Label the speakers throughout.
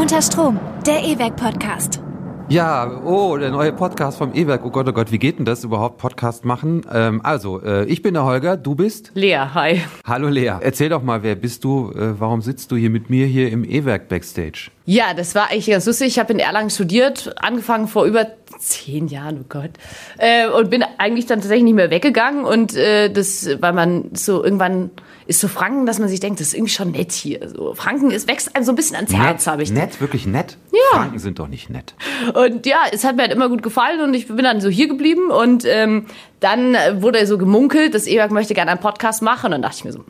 Speaker 1: Unter Strom, der E-Werk Podcast.
Speaker 2: Ja, oh, der neue Podcast vom E-Werk. Oh Gott, oh Gott, wie geht denn das überhaupt, Podcast machen? Ähm, also, äh, ich bin der Holger, du bist?
Speaker 3: Lea, hi.
Speaker 2: Hallo Lea. Erzähl doch mal, wer bist du? Äh, warum sitzt du hier mit mir hier im E-Werk Backstage?
Speaker 3: Ja, das war eigentlich ganz lustig. Ich habe in Erlangen studiert, angefangen vor über zehn Jahren, oh Gott. Äh, und bin eigentlich dann tatsächlich nicht mehr weggegangen. Und äh, das, weil man so irgendwann ist so Franken, dass man sich denkt, das ist irgendwie schon nett hier. So, Franken ist, wächst einem so ein bisschen ans Herz, habe ich.
Speaker 2: Nett, wirklich nett?
Speaker 3: Ja.
Speaker 2: Franken sind doch nicht nett.
Speaker 3: Und ja, es hat mir halt immer gut gefallen und ich bin dann so hier geblieben. Und ähm, dann wurde so gemunkelt, dass Ewag möchte gerne einen Podcast machen. Und dann dachte ich mir so,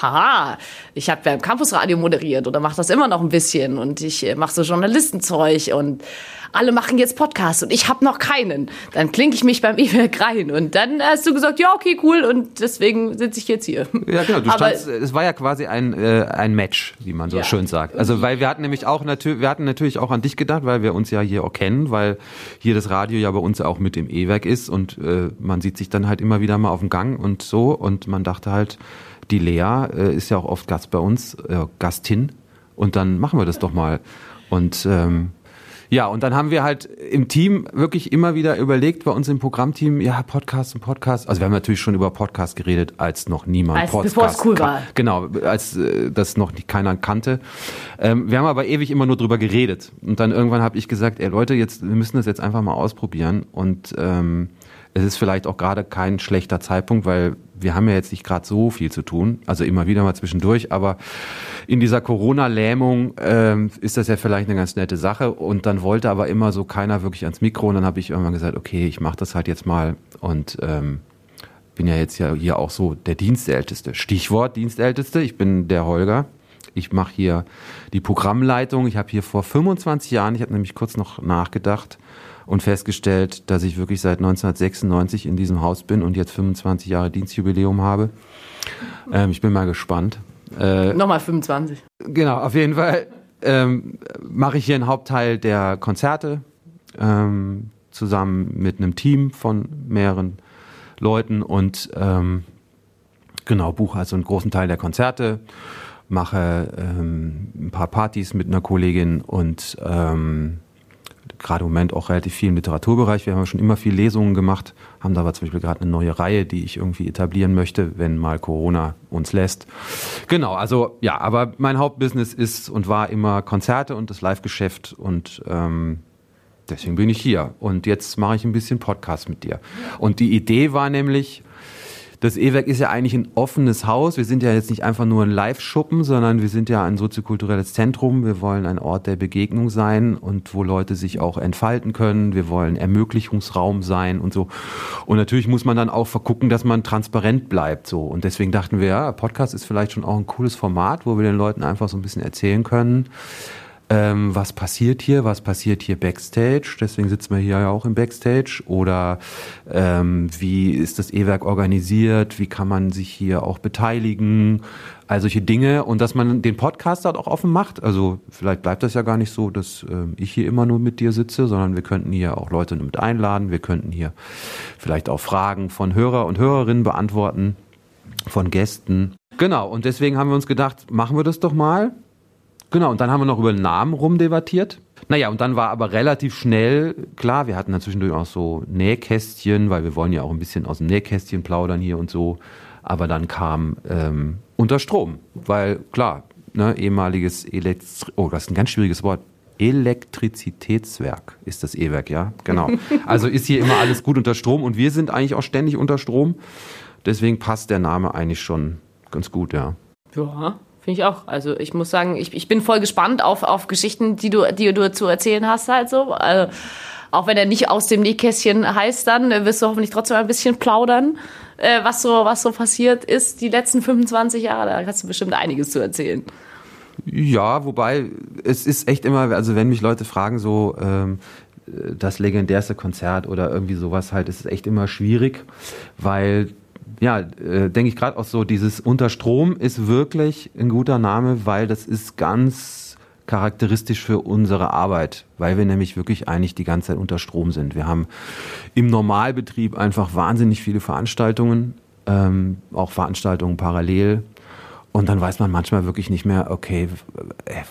Speaker 3: haha, ich habe ja im Campusradio moderiert oder mache das immer noch ein bisschen und ich äh, mache so Journalistenzeug und alle machen jetzt Podcasts und ich habe noch keinen. Dann klinke ich mich beim E-Werk rein und dann hast du gesagt, ja, okay, cool und deswegen sitze ich jetzt hier.
Speaker 2: Ja, genau, du Aber, standst, es war ja quasi ein, äh, ein Match, wie man so ja. schön sagt. Also, weil wir hatten nämlich auch natürlich, wir hatten natürlich auch an dich gedacht, weil wir uns ja hier auch kennen, weil hier das Radio ja bei uns auch mit dem E-Werk ist und äh, man sieht sich dann halt immer wieder mal auf dem Gang und so und man dachte halt, die Lea äh, ist ja auch oft Gast bei uns, äh, Gastin. Und dann machen wir das doch mal. Und ähm, ja, und dann haben wir halt im Team wirklich immer wieder überlegt, bei uns im Programmteam, ja, Podcast und Podcast. Also wir haben natürlich schon über Podcast geredet, als noch niemand
Speaker 3: als,
Speaker 2: Podcast
Speaker 3: bevor es cool war.
Speaker 2: Genau, als äh, das noch keiner kannte. Ähm, wir haben aber ewig immer nur drüber geredet. Und dann irgendwann habe ich gesagt, ey Leute, jetzt, wir müssen das jetzt einfach mal ausprobieren. Und ähm, es ist vielleicht auch gerade kein schlechter Zeitpunkt, weil wir haben ja jetzt nicht gerade so viel zu tun, also immer wieder mal zwischendurch, aber in dieser Corona-Lähmung ähm, ist das ja vielleicht eine ganz nette Sache. Und dann wollte aber immer so keiner wirklich ans Mikro. Und dann habe ich irgendwann gesagt, okay, ich mache das halt jetzt mal und ähm, bin ja jetzt ja hier auch so der Dienstälteste. Stichwort Dienstälteste, ich bin der Holger. Ich mache hier die Programmleitung. Ich habe hier vor 25 Jahren, ich habe nämlich kurz noch nachgedacht, und festgestellt, dass ich wirklich seit 1996 in diesem Haus bin und jetzt 25 Jahre Dienstjubiläum habe. Ähm, ich bin mal gespannt.
Speaker 3: Äh, Nochmal 25.
Speaker 2: Genau, auf jeden Fall ähm, mache ich hier einen Hauptteil der Konzerte ähm, zusammen mit einem Team von mehreren Leuten und ähm, genau buche also einen großen Teil der Konzerte, mache ähm, ein paar Partys mit einer Kollegin und ähm, gerade im Moment auch relativ viel im Literaturbereich. Wir haben schon immer viel Lesungen gemacht, haben da aber zum Beispiel gerade eine neue Reihe, die ich irgendwie etablieren möchte, wenn mal Corona uns lässt. Genau, also ja, aber mein Hauptbusiness ist und war immer Konzerte und das Live-Geschäft und ähm, deswegen bin ich hier. Und jetzt mache ich ein bisschen Podcast mit dir. Und die Idee war nämlich, das E-Werk ist ja eigentlich ein offenes Haus. Wir sind ja jetzt nicht einfach nur ein Live-Schuppen, sondern wir sind ja ein soziokulturelles Zentrum. Wir wollen ein Ort der Begegnung sein und wo Leute sich auch entfalten können. Wir wollen Ermöglichungsraum sein und so. Und natürlich muss man dann auch vergucken, dass man transparent bleibt, so. Und deswegen dachten wir, ja, Podcast ist vielleicht schon auch ein cooles Format, wo wir den Leuten einfach so ein bisschen erzählen können ähm, was passiert hier, was passiert hier backstage, deswegen sitzen wir hier ja auch im Backstage, oder ähm, wie ist das E-Werk organisiert, wie kann man sich hier auch beteiligen, all solche Dinge. Und dass man den Podcast dort auch offen macht. Also vielleicht bleibt das ja gar nicht so, dass äh, ich hier immer nur mit dir sitze, sondern wir könnten hier auch Leute mit einladen, wir könnten hier vielleicht auch Fragen von Hörer und Hörerinnen beantworten, von Gästen. Genau, und deswegen haben wir uns gedacht, machen wir das doch mal. Genau, und dann haben wir noch über den Namen rumdebattiert. Naja, und dann war aber relativ schnell klar, wir hatten dann zwischendurch auch so Nähkästchen, weil wir wollen ja auch ein bisschen aus dem Nähkästchen plaudern hier und so. Aber dann kam ähm, unter Strom, weil klar, ne, ehemaliges Elektri oh, das ist ein ganz schwieriges Wort. Elektrizitätswerk ist das E-Werk, ja, genau. Also ist hier immer alles gut unter Strom und wir sind eigentlich auch ständig unter Strom. Deswegen passt der Name eigentlich schon ganz gut, ja.
Speaker 3: Ja, Finde ich auch. Also ich muss sagen, ich, ich bin voll gespannt auf, auf Geschichten, die du, die du zu erzählen hast halt so. Also, auch wenn er nicht aus dem Nähkästchen heißt, dann wirst du hoffentlich trotzdem ein bisschen plaudern, äh, was, so, was so passiert ist die letzten 25 Jahre. Da hast du bestimmt einiges zu erzählen.
Speaker 2: Ja, wobei es ist echt immer, also wenn mich Leute fragen, so ähm, das legendärste Konzert oder irgendwie sowas halt, ist es echt immer schwierig, weil ja, äh, denke ich gerade auch so, dieses Unterstrom ist wirklich ein guter Name, weil das ist ganz charakteristisch für unsere Arbeit, weil wir nämlich wirklich eigentlich die ganze Zeit unter Strom sind. Wir haben im Normalbetrieb einfach wahnsinnig viele Veranstaltungen, ähm, auch Veranstaltungen parallel. Und dann weiß man manchmal wirklich nicht mehr, okay, äh,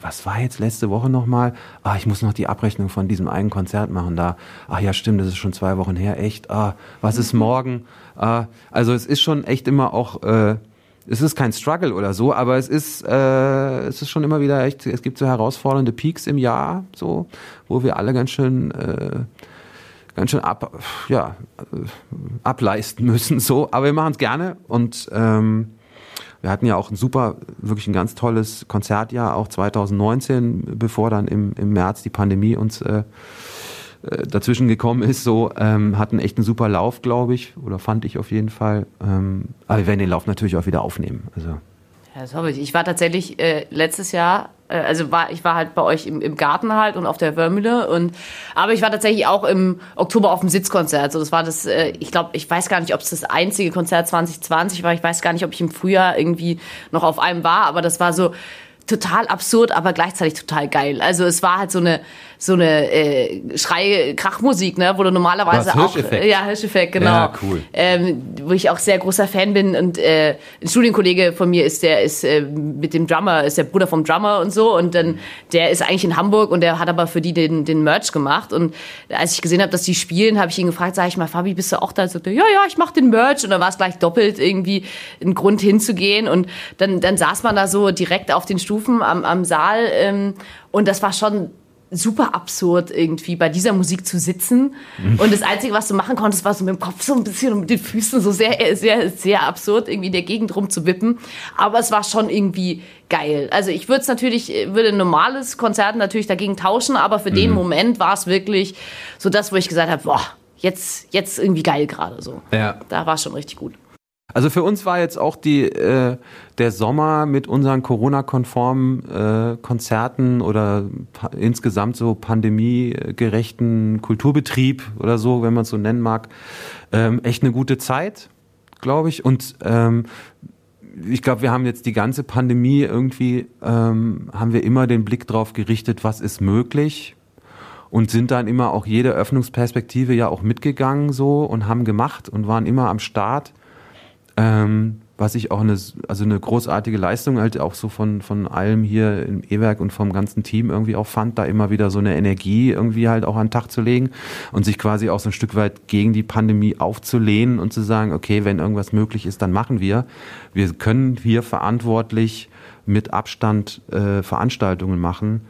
Speaker 2: was war jetzt letzte Woche nochmal? Ah, ich muss noch die Abrechnung von diesem einen Konzert machen da. Ach ja, stimmt, das ist schon zwei Wochen her, echt. Ah, was ist morgen? Ah, also es ist schon echt immer auch, äh, es ist kein Struggle oder so, aber es ist, äh, es ist schon immer wieder echt, es gibt so herausfordernde Peaks im Jahr, so, wo wir alle ganz schön, äh, ganz schön ab, ja, äh, ableisten müssen, so. Aber wir machen es gerne und ähm, wir hatten ja auch ein super, wirklich ein ganz tolles Konzertjahr, auch 2019, bevor dann im, im März die Pandemie uns äh, äh, dazwischen gekommen ist, so ähm, hatten echt einen super Lauf, glaube ich, oder fand ich auf jeden Fall. Ähm, aber wir werden den Lauf natürlich auch wieder aufnehmen. Also.
Speaker 3: Ja, das ich. Ich war tatsächlich äh, letztes Jahr, äh, also war ich war halt bei euch im, im Garten halt und auf der Wörmühle und aber ich war tatsächlich auch im Oktober auf dem Sitzkonzert. So, das war das, äh, ich glaube, ich weiß gar nicht, ob es das einzige Konzert 2020 war. Ich weiß gar nicht, ob ich im Frühjahr irgendwie noch auf einem war, aber das war so total absurd, aber gleichzeitig total geil. Also es war halt so eine so eine äh, Schrei-Krachmusik, ne, wo du normalerweise
Speaker 2: Was,
Speaker 3: auch
Speaker 2: Hirscheffekt?
Speaker 3: ja Hirscheffekt genau,
Speaker 2: Ja, cool.
Speaker 3: ähm, wo ich auch sehr großer Fan bin und äh, ein Studienkollege von mir ist der ist äh, mit dem Drummer ist der Bruder vom Drummer und so und dann der ist eigentlich in Hamburg und der hat aber für die den den Merch gemacht und als ich gesehen habe, dass die spielen, habe ich ihn gefragt, sag ich mal, Fabi, bist du auch da? Er sagte, ja ja, ich mache den Merch und dann war es gleich doppelt irgendwie ein Grund hinzugehen und dann dann saß man da so direkt auf den Stufen am am Saal ähm, und das war schon super absurd irgendwie bei dieser Musik zu sitzen. Und das einzige was du machen konntest war so mit dem Kopf so ein bisschen und mit den Füßen so sehr sehr sehr absurd irgendwie in der Gegend rumzuwippen. Aber es war schon irgendwie geil. Also ich würde es natürlich würde ein normales Konzert natürlich dagegen tauschen aber für den Moment war es wirklich so das wo ich gesagt habe boah jetzt jetzt irgendwie geil gerade so.
Speaker 2: Ja.
Speaker 3: da war es schon richtig gut
Speaker 2: Also für uns war jetzt auch die, äh, der Sommer mit unseren Corona-konformen äh, Konzerten oder insgesamt so pandemiegerechten Kulturbetrieb oder so, wenn man es so nennen mag, ähm, echt eine gute Zeit, glaube ich. Und ähm, ich glaube, wir haben jetzt die ganze Pandemie irgendwie, ähm, haben wir immer den Blick drauf gerichtet, was ist möglich und sind dann immer auch jede Öffnungsperspektive ja auch mitgegangen so und haben gemacht und waren immer am Start. Ähm, was ich auch eine, also eine großartige Leistung halt auch so von, von allem hier im E-Werk und vom ganzen Team irgendwie auch fand, da immer wieder so eine Energie irgendwie halt auch an den Tag zu legen und sich quasi auch so ein Stück weit gegen die Pandemie aufzulehnen und zu sagen, okay, wenn irgendwas möglich ist, dann machen wir. Wir können hier verantwortlich mit Abstand äh, Veranstaltungen machen.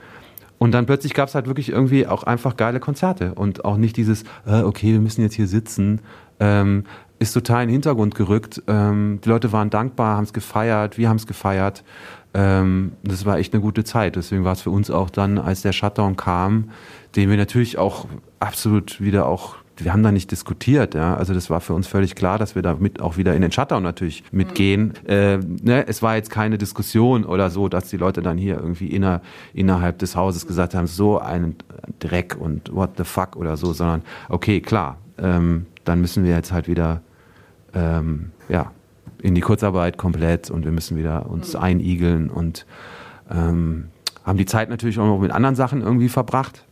Speaker 2: Und dann plötzlich gab es halt wirklich irgendwie auch einfach geile Konzerte und auch nicht dieses, äh, okay, wir müssen jetzt hier sitzen, ähm, ist total in den Hintergrund gerückt. Ähm, die Leute waren dankbar, haben es gefeiert, wir haben es gefeiert. Ähm, das war echt eine gute Zeit. Deswegen war es für uns auch dann, als der Shutdown kam, den wir natürlich auch absolut wieder auch wir haben da nicht diskutiert, ja. Also das war für uns völlig klar, dass wir da mit auch wieder in den Shutdown natürlich mitgehen. Äh, ne? Es war jetzt keine Diskussion oder so, dass die Leute dann hier irgendwie inner, innerhalb des Hauses gesagt haben, so ein Dreck und what the fuck oder so, sondern okay, klar, ähm, dann müssen wir jetzt halt wieder ähm, ja, in die Kurzarbeit komplett und wir müssen wieder uns einigeln und ähm, haben die Zeit natürlich auch noch mit anderen Sachen irgendwie verbracht.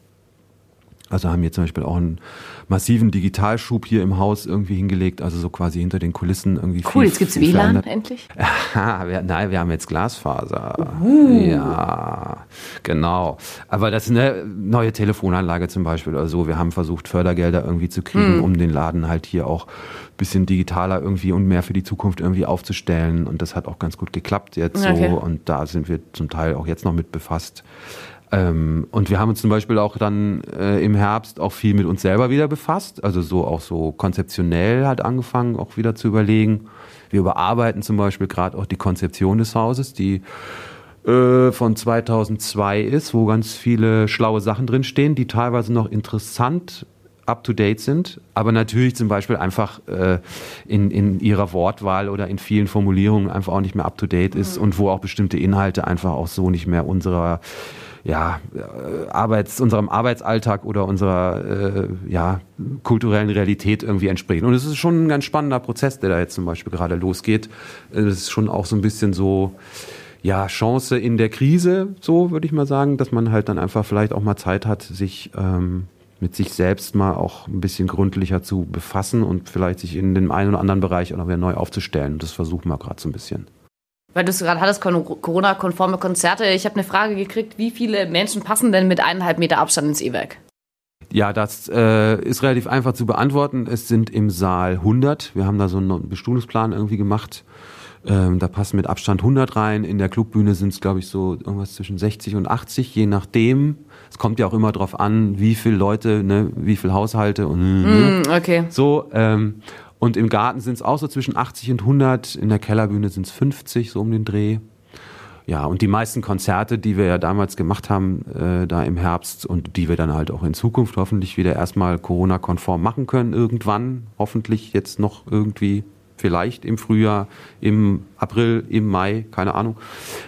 Speaker 2: Also haben hier zum Beispiel auch einen massiven Digitalschub hier im Haus irgendwie hingelegt, also so quasi hinter den Kulissen irgendwie
Speaker 3: cool
Speaker 2: viel,
Speaker 3: jetzt gibt's WLAN
Speaker 2: verändert.
Speaker 3: endlich
Speaker 2: Aha, wir, nein, wir haben jetzt Glasfaser.
Speaker 3: Uh.
Speaker 2: Ja, genau. Aber das ist eine neue Telefonanlage zum Beispiel oder so. Wir haben versucht, Fördergelder irgendwie zu kriegen,
Speaker 3: Hm.
Speaker 2: um den Laden halt hier auch ein bisschen digitaler irgendwie und mehr für die Zukunft irgendwie aufzustellen. Und das hat auch ganz gut geklappt jetzt
Speaker 3: Okay.
Speaker 2: so. Und da sind wir zum Teil auch jetzt noch mit befasst. Ähm, und wir haben uns zum Beispiel auch dann äh, im Herbst auch viel mit uns selber wieder befasst, also so auch so konzeptionell hat angefangen, auch wieder zu überlegen. Wir überarbeiten zum Beispiel gerade auch die Konzeption des Hauses, die äh, von 2002 ist, wo ganz viele schlaue Sachen drinstehen, die teilweise noch interessant up-to-date sind, aber natürlich zum Beispiel einfach äh, in, in ihrer Wortwahl oder in vielen Formulierungen einfach auch nicht mehr up-to-date ist und wo auch bestimmte Inhalte einfach auch so nicht mehr unserer ja, äh, Arbeits, unserem Arbeitsalltag oder unserer äh, ja, kulturellen Realität irgendwie entsprechen. Und es ist schon ein ganz spannender Prozess, der da jetzt zum Beispiel gerade losgeht. Es ist schon auch so ein bisschen so, ja, Chance in der Krise, so würde ich mal sagen, dass man halt dann einfach vielleicht auch mal Zeit hat, sich ähm, mit sich selbst mal auch ein bisschen gründlicher zu befassen und vielleicht sich in dem einen oder anderen Bereich auch noch wieder neu aufzustellen. Das versuchen wir gerade so ein bisschen.
Speaker 3: Weil du es gerade hattest, Corona-konforme Konzerte. Ich habe eine Frage gekriegt, wie viele Menschen passen denn mit eineinhalb Meter Abstand ins E-Werk?
Speaker 2: Ja, das äh, ist relativ einfach zu beantworten. Es sind im Saal 100. Wir haben da so einen Bestuhlungsplan irgendwie gemacht. Ähm, da passen mit Abstand 100 rein. In der Clubbühne sind es, glaube ich, so irgendwas zwischen 60 und 80, je nachdem. Es kommt ja auch immer darauf an, wie viele Leute, ne, wie viele Haushalte und
Speaker 3: mm, okay.
Speaker 2: so. Ähm, und im Garten sind es auch so zwischen 80 und 100. In der Kellerbühne sind es 50, so um den Dreh. Ja, und die meisten Konzerte, die wir ja damals gemacht haben, äh, da im Herbst und die wir dann halt auch in Zukunft hoffentlich wieder erstmal Corona-konform machen können, irgendwann, hoffentlich jetzt noch irgendwie vielleicht im Frühjahr, im April, im Mai, keine Ahnung.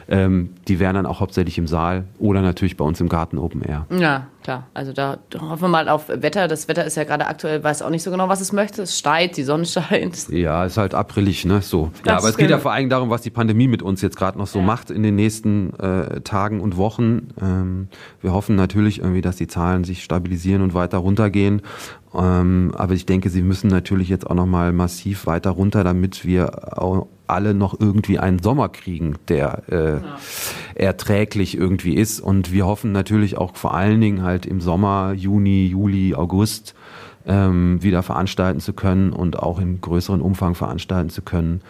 Speaker 2: Ähm, die wären dann auch hauptsächlich im Saal oder natürlich bei uns im Garten Open Air.
Speaker 3: Ja, klar. Also da hoffen wir mal auf Wetter. Das Wetter ist ja gerade aktuell, weiß auch nicht so genau, was es möchte. Es steigt, die Sonne scheint.
Speaker 2: Ja, ist halt aprilig, ne? So. Das ja, aber es geht ja vor allem darum, was die Pandemie mit uns jetzt gerade noch so ja. macht in den nächsten äh, Tagen und Wochen. Ähm, wir hoffen natürlich irgendwie, dass die Zahlen sich stabilisieren und weiter runtergehen. Ähm, aber ich denke, sie müssen natürlich jetzt auch noch mal massiv weiter runter, damit wir auch alle noch irgendwie einen Sommer kriegen, der äh, ja. erträglich irgendwie ist. Und wir hoffen natürlich auch vor allen Dingen halt im Sommer, Juni, Juli, August ähm, wieder veranstalten zu können und auch in größeren Umfang veranstalten zu können.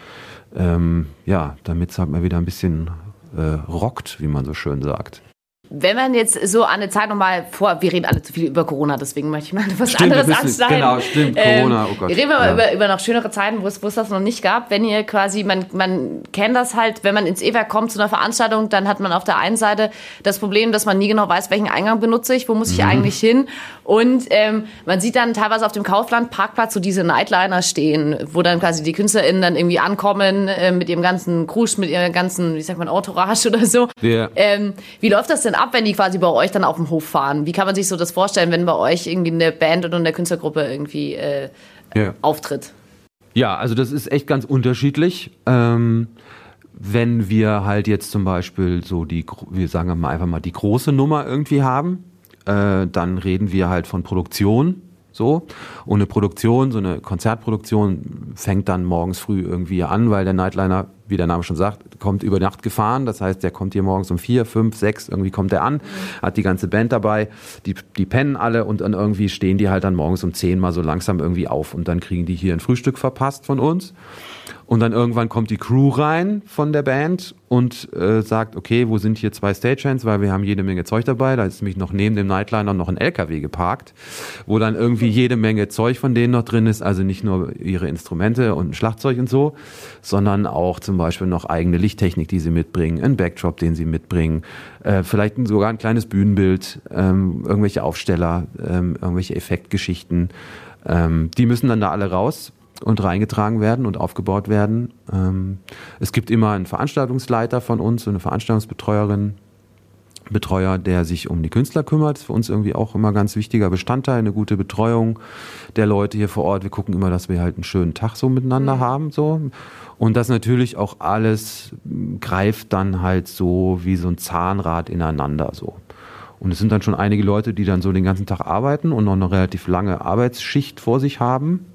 Speaker 2: Ähm, ja, damit es halt mal wieder ein bisschen äh, rockt, wie man so schön sagt.
Speaker 3: Wenn man jetzt so an eine Zeit nochmal vor, wir reden alle zu viel über Corona, deswegen möchte ich mal was stimmt, anderes anschneiden.
Speaker 2: Genau, stimmt, Corona,
Speaker 3: oh Gott. Reden wir mal ja. über, über noch schönere Zeiten, wo es, wo es das noch nicht gab. Wenn ihr quasi, man, man kennt das halt, wenn man ins E-Werk kommt zu einer Veranstaltung, dann hat man auf der einen Seite das Problem, dass man nie genau weiß, welchen Eingang benutze ich, wo muss ich mhm. eigentlich hin. Und ähm, man sieht dann teilweise auf dem Kaufland Parkplatz so diese Nightliner stehen, wo dann quasi die KünstlerInnen dann irgendwie ankommen äh, mit ihrem ganzen Krusch, mit ihrem ganzen, wie sagt man, Entourage oder so.
Speaker 2: Ja.
Speaker 3: Ähm, wie läuft das denn ab, wenn die quasi bei euch dann auf dem Hof fahren? Wie kann man sich so das vorstellen, wenn bei euch irgendwie eine Band oder eine Künstlergruppe irgendwie äh, ja. auftritt?
Speaker 2: Ja, also das ist echt ganz unterschiedlich. Ähm, wenn wir halt jetzt zum Beispiel so die, wir sagen mal einfach mal die große Nummer irgendwie haben, äh, dann reden wir halt von Produktion. So. Und eine Produktion, so eine Konzertproduktion fängt dann morgens früh irgendwie an, weil der Nightliner wie der Name schon sagt, kommt über Nacht gefahren. Das heißt, der kommt hier morgens um vier, fünf, sechs, irgendwie kommt er an, hat die ganze Band dabei, die, die pennen alle und dann irgendwie stehen die halt dann morgens um zehn mal so langsam irgendwie auf und dann kriegen die hier ein Frühstück verpasst von uns. Und dann irgendwann kommt die Crew rein von der Band und äh, sagt, okay, wo sind hier zwei Stagehands, weil wir haben jede Menge Zeug dabei. Da ist nämlich noch neben dem Nightliner noch ein LKW geparkt, wo dann irgendwie jede Menge Zeug von denen noch drin ist. Also nicht nur ihre Instrumente und ein Schlagzeug und so, sondern auch zum Beispiel noch eigene Lichttechnik, die sie mitbringen, ein Backdrop, den sie mitbringen, äh, vielleicht sogar ein kleines Bühnenbild, ähm, irgendwelche Aufsteller, ähm, irgendwelche Effektgeschichten. Ähm, die müssen dann da alle raus und reingetragen werden und aufgebaut werden. Ähm, es gibt immer einen Veranstaltungsleiter von uns, eine Veranstaltungsbetreuerin, Betreuer, der sich um die Künstler kümmert. Für uns irgendwie auch immer ganz wichtiger Bestandteil, eine gute Betreuung der Leute hier vor Ort. Wir gucken immer, dass wir halt einen schönen Tag so miteinander mhm. haben, so. Und das natürlich auch alles greift dann halt so wie so ein Zahnrad ineinander, so. Und es sind dann schon einige Leute, die dann so den ganzen Tag arbeiten und noch eine relativ lange Arbeitsschicht vor sich haben.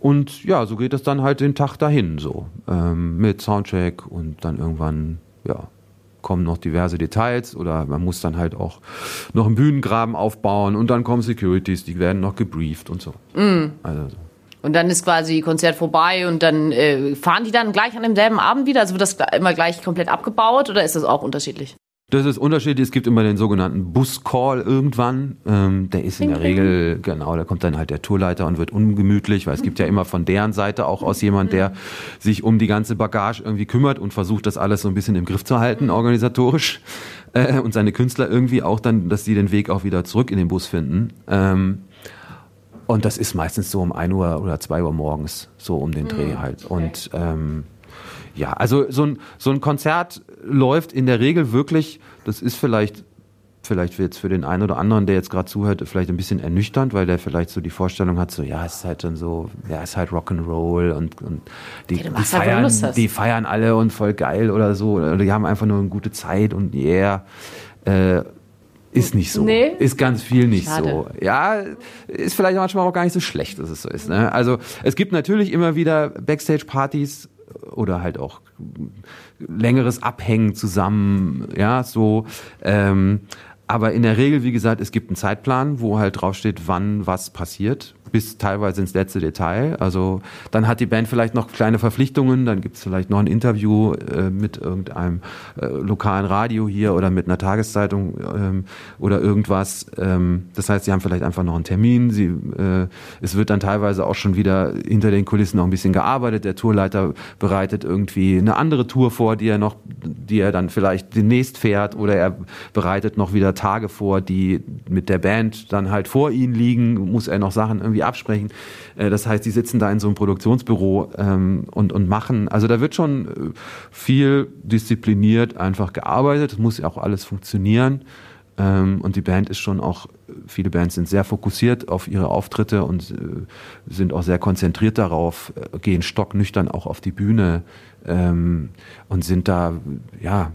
Speaker 2: Und ja, so geht es dann halt den Tag dahin so. Ähm, mit Soundcheck und dann irgendwann, ja, kommen noch diverse Details oder man muss dann halt auch noch einen Bühnengraben aufbauen und dann kommen Securities, die werden noch gebrieft und so.
Speaker 3: Mm. Also so. Und dann ist quasi Konzert vorbei und dann äh, fahren die dann gleich an demselben Abend wieder? Also wird das immer gleich komplett abgebaut oder ist das auch unterschiedlich?
Speaker 2: Das ist unterschiedlich. Es gibt immer den sogenannten Bus-Call irgendwann. Ähm, der ist in der Regel, genau, da kommt dann halt der Tourleiter und wird ungemütlich, weil es gibt ja immer von deren Seite auch aus jemand, der sich um die ganze Bagage irgendwie kümmert und versucht, das alles so ein bisschen im Griff zu halten, organisatorisch. Äh, und seine Künstler irgendwie auch dann, dass sie den Weg auch wieder zurück in den Bus finden. Ähm, und das ist meistens so um ein Uhr oder zwei Uhr morgens, so um den Dreh mhm. halt. Und ähm, ja, also so ein, so ein Konzert läuft in der Regel wirklich, das ist vielleicht vielleicht jetzt für den einen oder anderen, der jetzt gerade zuhört, vielleicht ein bisschen ernüchternd, weil der vielleicht so die Vorstellung hat, so ja, es ist halt dann so, ja, es ist halt Rock'n'Roll und, und die, die, halt, feiern, halt die feiern alle und voll geil oder so, oder die haben einfach nur eine gute Zeit und yeah. Äh, ist nicht so. Nee. Ist ganz viel nicht Schade. so. Ja, ist vielleicht manchmal auch gar nicht so schlecht, dass es so ist. Ne? Also es gibt natürlich immer wieder Backstage-Partys, oder halt auch längeres Abhängen zusammen, ja, so. Ähm, aber in der Regel, wie gesagt, es gibt einen Zeitplan, wo halt draufsteht, wann was passiert bis teilweise ins letzte Detail. Also dann hat die Band vielleicht noch kleine Verpflichtungen, dann gibt es vielleicht noch ein Interview äh, mit irgendeinem äh, lokalen Radio hier oder mit einer Tageszeitung ähm, oder irgendwas. Ähm, das heißt, sie haben vielleicht einfach noch einen Termin. Sie, äh, es wird dann teilweise auch schon wieder hinter den Kulissen noch ein bisschen gearbeitet. Der Tourleiter bereitet irgendwie eine andere Tour vor, die er noch, die er dann vielleicht demnächst fährt oder er bereitet noch wieder Tage vor, die mit der Band dann halt vor ihnen liegen, muss er noch Sachen irgendwie irgendwie absprechen. Äh, das heißt, die sitzen da in so einem Produktionsbüro ähm, und, und machen, also da wird schon äh, viel diszipliniert einfach gearbeitet. Es muss ja auch alles funktionieren. Ähm, und die Band ist schon auch, viele Bands sind sehr fokussiert auf ihre Auftritte und äh, sind auch sehr konzentriert darauf, gehen stocknüchtern auch auf die Bühne ähm, und sind da, ja,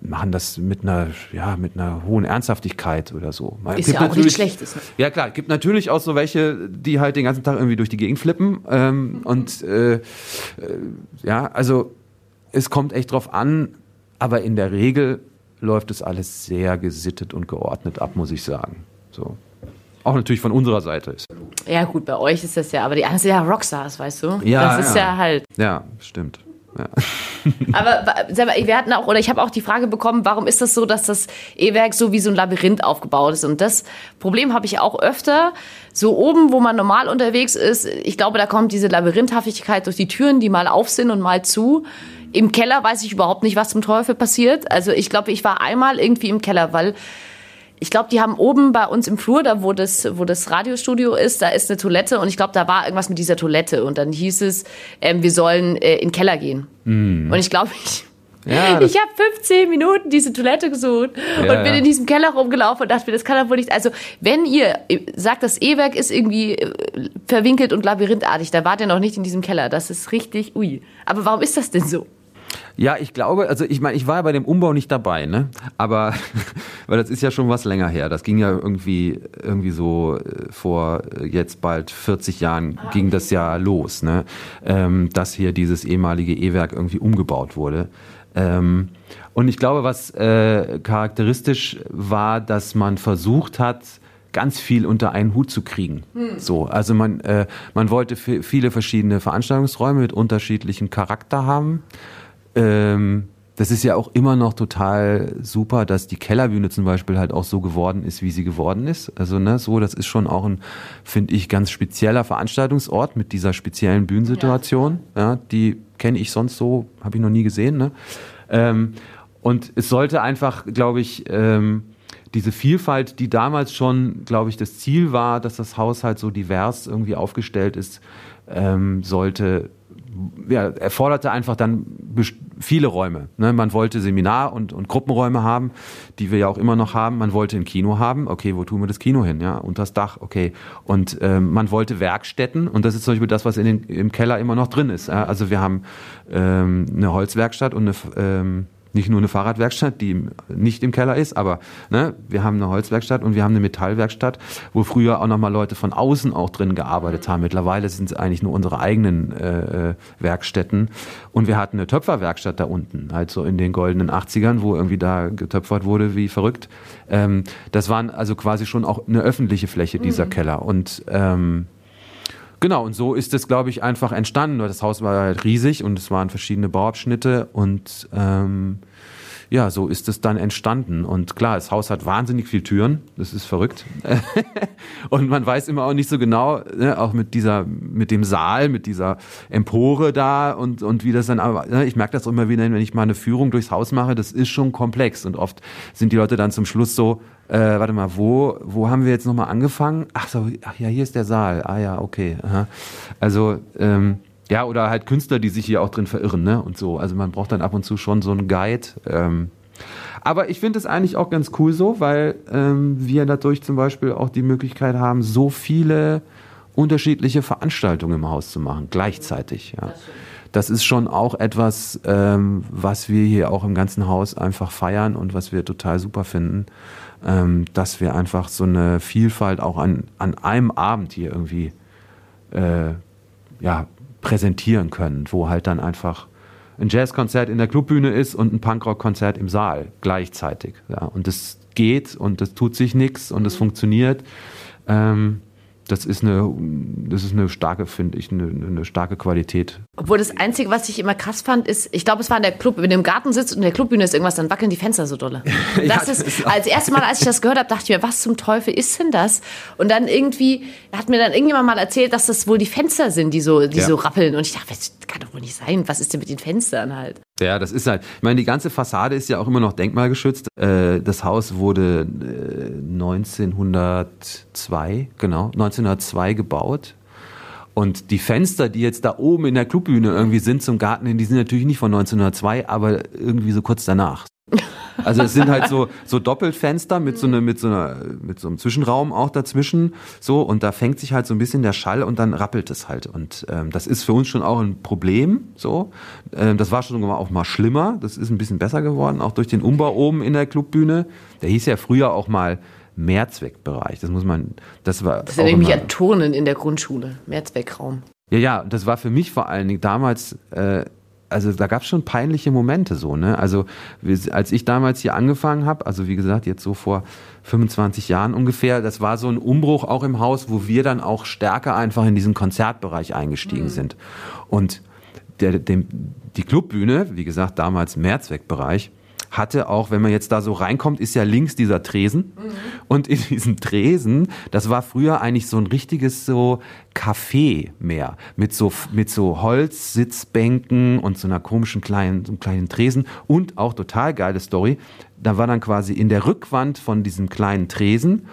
Speaker 2: machen das mit einer, ja, mit einer hohen Ernsthaftigkeit oder so.
Speaker 3: Man, ist ja auch nichts Schlechtes. Ne?
Speaker 2: Ja klar, gibt natürlich auch so welche, die halt den ganzen Tag irgendwie durch die Gegend flippen. Ähm, mhm. Und äh, äh, ja, also es kommt echt drauf an, aber in der Regel läuft es alles sehr gesittet und geordnet ab, muss ich sagen. So. Auch natürlich von unserer Seite ist.
Speaker 3: Ja, gut, bei euch ist das ja, aber die anderen sind ja Rockstars, weißt du? Ja. Das ist ja, ja halt.
Speaker 2: Ja, stimmt. Ja.
Speaker 3: Aber wir hatten auch, oder ich habe auch die Frage bekommen, warum ist das so, dass das E-Werk so wie so ein Labyrinth aufgebaut ist? Und das Problem habe ich auch öfter. So oben, wo man normal unterwegs ist, ich glaube, da kommt diese Labyrinthhaftigkeit durch die Türen, die mal auf sind und mal zu. Im Keller weiß ich überhaupt nicht, was zum Teufel passiert. Also ich glaube, ich war einmal irgendwie im Keller, weil ich glaube, die haben oben bei uns im Flur, da wo das, wo das Radiostudio ist, da ist eine Toilette und ich glaube, da war irgendwas mit dieser Toilette und dann hieß es, ähm, wir sollen äh, in den Keller gehen. Mm. Und ich glaube, ich, ja, ich habe 15 Minuten diese Toilette gesucht ja, und bin ja. in diesem Keller rumgelaufen und dachte mir, das kann doch wohl nicht. Also, wenn ihr sagt, das E-Werk ist irgendwie äh, verwinkelt und labyrinthartig, da wart ihr noch nicht in diesem Keller. Das ist richtig ui. Aber warum ist das denn so?
Speaker 2: Ja, ich glaube, also ich meine, ich war ja bei dem Umbau nicht dabei, ne? Aber weil das ist ja schon was länger her. Das ging ja irgendwie irgendwie so äh, vor äh, jetzt bald 40 Jahren ah, ging das ja los, ne? Ähm, dass hier dieses ehemalige E-Werk irgendwie umgebaut wurde. Ähm, und ich glaube, was äh, charakteristisch war, dass man versucht hat, ganz viel unter einen Hut zu kriegen. Hm. So, also man äh, man wollte viele verschiedene Veranstaltungsräume mit unterschiedlichem Charakter haben. Ähm, das ist ja auch immer noch total super, dass die Kellerbühne zum Beispiel halt auch so geworden ist, wie sie geworden ist. Also ne, so, das ist schon auch ein, finde ich, ganz spezieller Veranstaltungsort mit dieser speziellen Bühnensituation. Ja, ja die kenne ich sonst so, habe ich noch nie gesehen. Ne? Ähm, und es sollte einfach, glaube ich, ähm, diese Vielfalt, die damals schon, glaube ich, das Ziel war, dass das Haus halt so divers irgendwie aufgestellt ist, ähm, sollte ja, erforderte einfach dann viele Räume. Ne? Man wollte Seminar- und, und Gruppenräume haben, die wir ja auch immer noch haben. Man wollte ein Kino haben. Okay, wo tun wir das Kino hin? Ja, unter das Dach. Okay. Und ähm, man wollte Werkstätten. Und das ist zum Beispiel das, was in den, im Keller immer noch drin ist. Also wir haben ähm, eine Holzwerkstatt und eine ähm, nicht nur eine Fahrradwerkstatt, die nicht im Keller ist, aber ne, wir haben eine Holzwerkstatt und wir haben eine Metallwerkstatt, wo früher auch nochmal Leute von außen auch drin gearbeitet haben. Mittlerweile sind es eigentlich nur unsere eigenen äh, Werkstätten. Und wir hatten eine Töpferwerkstatt da unten, halt so in den goldenen 80ern, wo irgendwie da getöpfert wurde wie verrückt. Ähm, das waren also quasi schon auch eine öffentliche Fläche, dieser mhm. Keller. Und ähm, Genau, und so ist es, glaube ich, einfach entstanden. Das Haus war halt riesig und es waren verschiedene Bauabschnitte und ähm, ja, so ist es dann entstanden. Und klar, das Haus hat wahnsinnig viele Türen. Das ist verrückt. und man weiß immer auch nicht so genau, ne, auch mit dieser, mit dem Saal, mit dieser Empore da und, und wie das dann, aber ne, ich merke das auch immer wieder, wenn ich mal eine Führung durchs Haus mache, das ist schon komplex. Und oft sind die Leute dann zum Schluss so, äh, warte mal, wo, wo haben wir jetzt nochmal angefangen? Ach so, ach ja, hier ist der Saal. Ah ja, okay. Aha. Also, ähm, ja, oder halt Künstler, die sich hier auch drin verirren, ne? Und so. Also man braucht dann ab und zu schon so einen Guide. Ähm. Aber ich finde es eigentlich auch ganz cool so, weil ähm, wir dadurch zum Beispiel auch die Möglichkeit haben, so viele unterschiedliche Veranstaltungen im Haus zu machen, gleichzeitig. Ja. Das ist schon auch etwas, ähm, was wir hier auch im ganzen Haus einfach feiern und was wir total super finden, ähm, dass wir einfach so eine Vielfalt auch an, an einem Abend hier irgendwie äh, ja, präsentieren können, wo halt dann einfach ein Jazzkonzert in der Clubbühne ist und ein Punkrock-Konzert im Saal gleichzeitig. Ja, und das geht und das tut sich nichts und es funktioniert. Ähm, das ist eine, das ist eine starke, finde ich, eine, eine starke Qualität.
Speaker 3: Obwohl das Einzige, was ich immer krass fand, ist, ich glaube, es war in der Club, wenn du im Garten sitzt und in der Clubbühne ist irgendwas, dann wackeln die Fenster so dolle. Das, ja, das ist, als erstes Mal, als ich das gehört habe, dachte ich mir, was zum Teufel ist denn das? Und dann irgendwie hat mir dann irgendjemand mal erzählt, dass das wohl die Fenster sind, die so, die ja. so rappeln. Und ich dachte, das kann doch wohl nicht sein. Was ist denn mit den Fenstern halt?
Speaker 2: Ja, das ist halt, ich meine, die ganze Fassade ist ja auch immer noch denkmalgeschützt. Äh, das Haus wurde 1902, äh, genau, 1902 gebaut. Und die Fenster, die jetzt da oben in der Clubbühne irgendwie sind zum Garten hin, die sind natürlich nicht von 1902, aber irgendwie so kurz danach. Also es sind halt so, so Doppelfenster mit so, eine, mit, so einer, mit so einem Zwischenraum auch dazwischen. So, und da fängt sich halt so ein bisschen der Schall und dann rappelt es halt. Und ähm, das ist für uns schon auch ein Problem. So. Ähm, das war schon auch mal schlimmer. Das ist ein bisschen besser geworden, auch durch den Umbau oben in der Clubbühne. Der hieß ja früher auch mal Mehrzweckbereich. Das muss man, das war.
Speaker 3: Das sind nämlich ja Turnen in der Grundschule. Mehrzweckraum.
Speaker 2: Ja, ja, das war für mich vor allen Dingen damals äh, also da gab es schon peinliche Momente so, ne? Also als ich damals hier angefangen habe, also wie gesagt, jetzt so vor 25 Jahren ungefähr, das war so ein Umbruch auch im Haus, wo wir dann auch stärker einfach in diesen Konzertbereich eingestiegen mhm. sind. Und der, dem, die Clubbühne, wie gesagt, damals Mehrzweckbereich, hatte auch, wenn man jetzt da so reinkommt, ist ja links dieser Tresen. Mhm. Und in diesem Tresen, das war früher eigentlich so ein richtiges so Café mehr. Mit so, mit so Holzsitzbänken und so einer komischen kleinen, so einem kleinen Tresen. Und auch total geile Story. Da war dann quasi in der Rückwand von diesem kleinen Tresen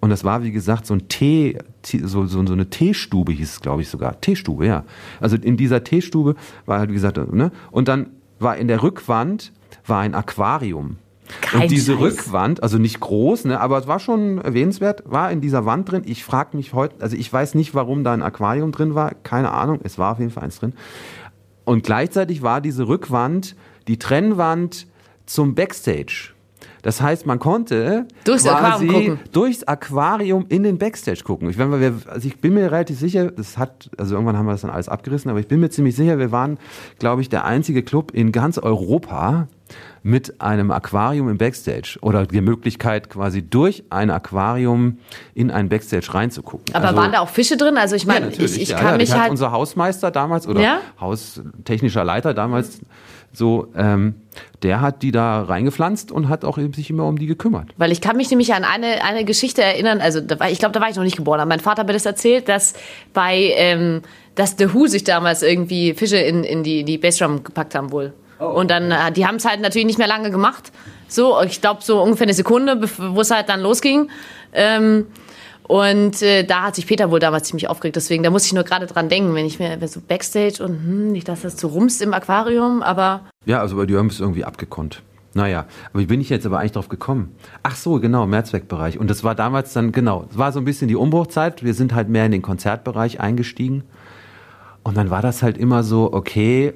Speaker 2: und das war, wie gesagt, so ein Tee, so, so, so eine Teestube hieß es, glaube ich, sogar. Teestube, ja. Also in dieser Teestube war halt, wie gesagt, ne? Und dann war in der Rückwand war ein Aquarium. Kein und diese Scheiß. Rückwand, also nicht groß, ne, aber es war schon erwähnenswert, war in dieser Wand drin. Ich frage mich heute, also ich weiß nicht, warum da ein Aquarium drin war, keine Ahnung, es war auf jeden Fall eins drin. Und gleichzeitig war diese Rückwand die Trennwand zum Backstage. Das heißt, man konnte durchs quasi Aquarium durchs Aquarium in den Backstage gucken. Ich, wenn wir, also ich bin mir relativ sicher, das hat, also irgendwann haben wir das dann alles abgerissen, aber ich bin mir ziemlich sicher, wir waren, glaube ich, der einzige Club in ganz Europa mit einem Aquarium im Backstage oder die Möglichkeit quasi durch ein Aquarium in ein Backstage reinzugucken.
Speaker 3: Aber
Speaker 2: also,
Speaker 3: waren da auch Fische drin? Also ich meine, ja, ich, ich kann
Speaker 2: ja,
Speaker 3: mich halt
Speaker 2: unser Hausmeister damals oder ja? haustechnischer Leiter damals so, ähm, der hat die da reingepflanzt und hat auch sich immer um die gekümmert.
Speaker 3: Weil ich kann mich nämlich an eine, eine Geschichte erinnern, also da war, ich glaube, da war ich noch nicht geboren, aber mein Vater hat mir das erzählt, dass bei, ähm, dass The Who sich damals irgendwie Fische in, in die, die Bassdrum gepackt haben wohl. Und dann, äh, die haben es halt natürlich nicht mehr lange gemacht. So, ich glaube so ungefähr eine Sekunde, wo es halt dann losging. Ähm, und äh, da hat sich Peter wohl damals ziemlich aufgeregt. Deswegen, da muss ich nur gerade dran denken, wenn ich mir so Backstage und hm, nicht, dass das so rumst im Aquarium, aber.
Speaker 2: Ja, also bei dir haben es irgendwie abgekonnt. Naja, aber wie bin ich jetzt aber eigentlich drauf gekommen? Ach so, genau, Mehrzweckbereich. Und das war damals dann, genau, es war so ein bisschen die Umbruchzeit. Wir sind halt mehr in den Konzertbereich eingestiegen. Und dann war das halt immer so, okay,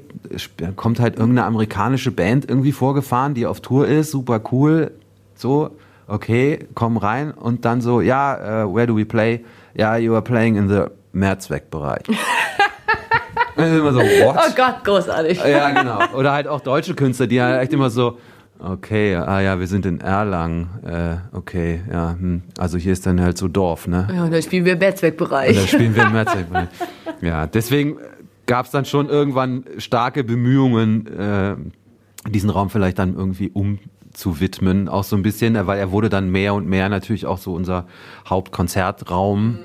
Speaker 2: kommt halt irgendeine amerikanische Band irgendwie vorgefahren, die auf Tour ist, super cool, so, okay, komm rein und dann so, ja, uh, where do we play? Ja, you are playing in the Mehrzweckbereich. immer so, what?
Speaker 3: Oh Gott, großartig.
Speaker 2: Ja, genau. Oder halt auch deutsche Künstler, die halt echt immer so, okay, ah ja, wir sind in Erlangen, äh, okay, ja, hm. also hier ist dann halt so Dorf, ne?
Speaker 3: Ja, und da spielen wir im Mehrzweckbereich.
Speaker 2: Da spielen wir im Mehrzweckbereich. ja, deswegen gab es dann schon irgendwann starke Bemühungen, äh, diesen Raum vielleicht dann irgendwie um zu widmen, auch so ein bisschen, weil er wurde dann mehr und mehr natürlich auch so unser Hauptkonzertraum. Mhm.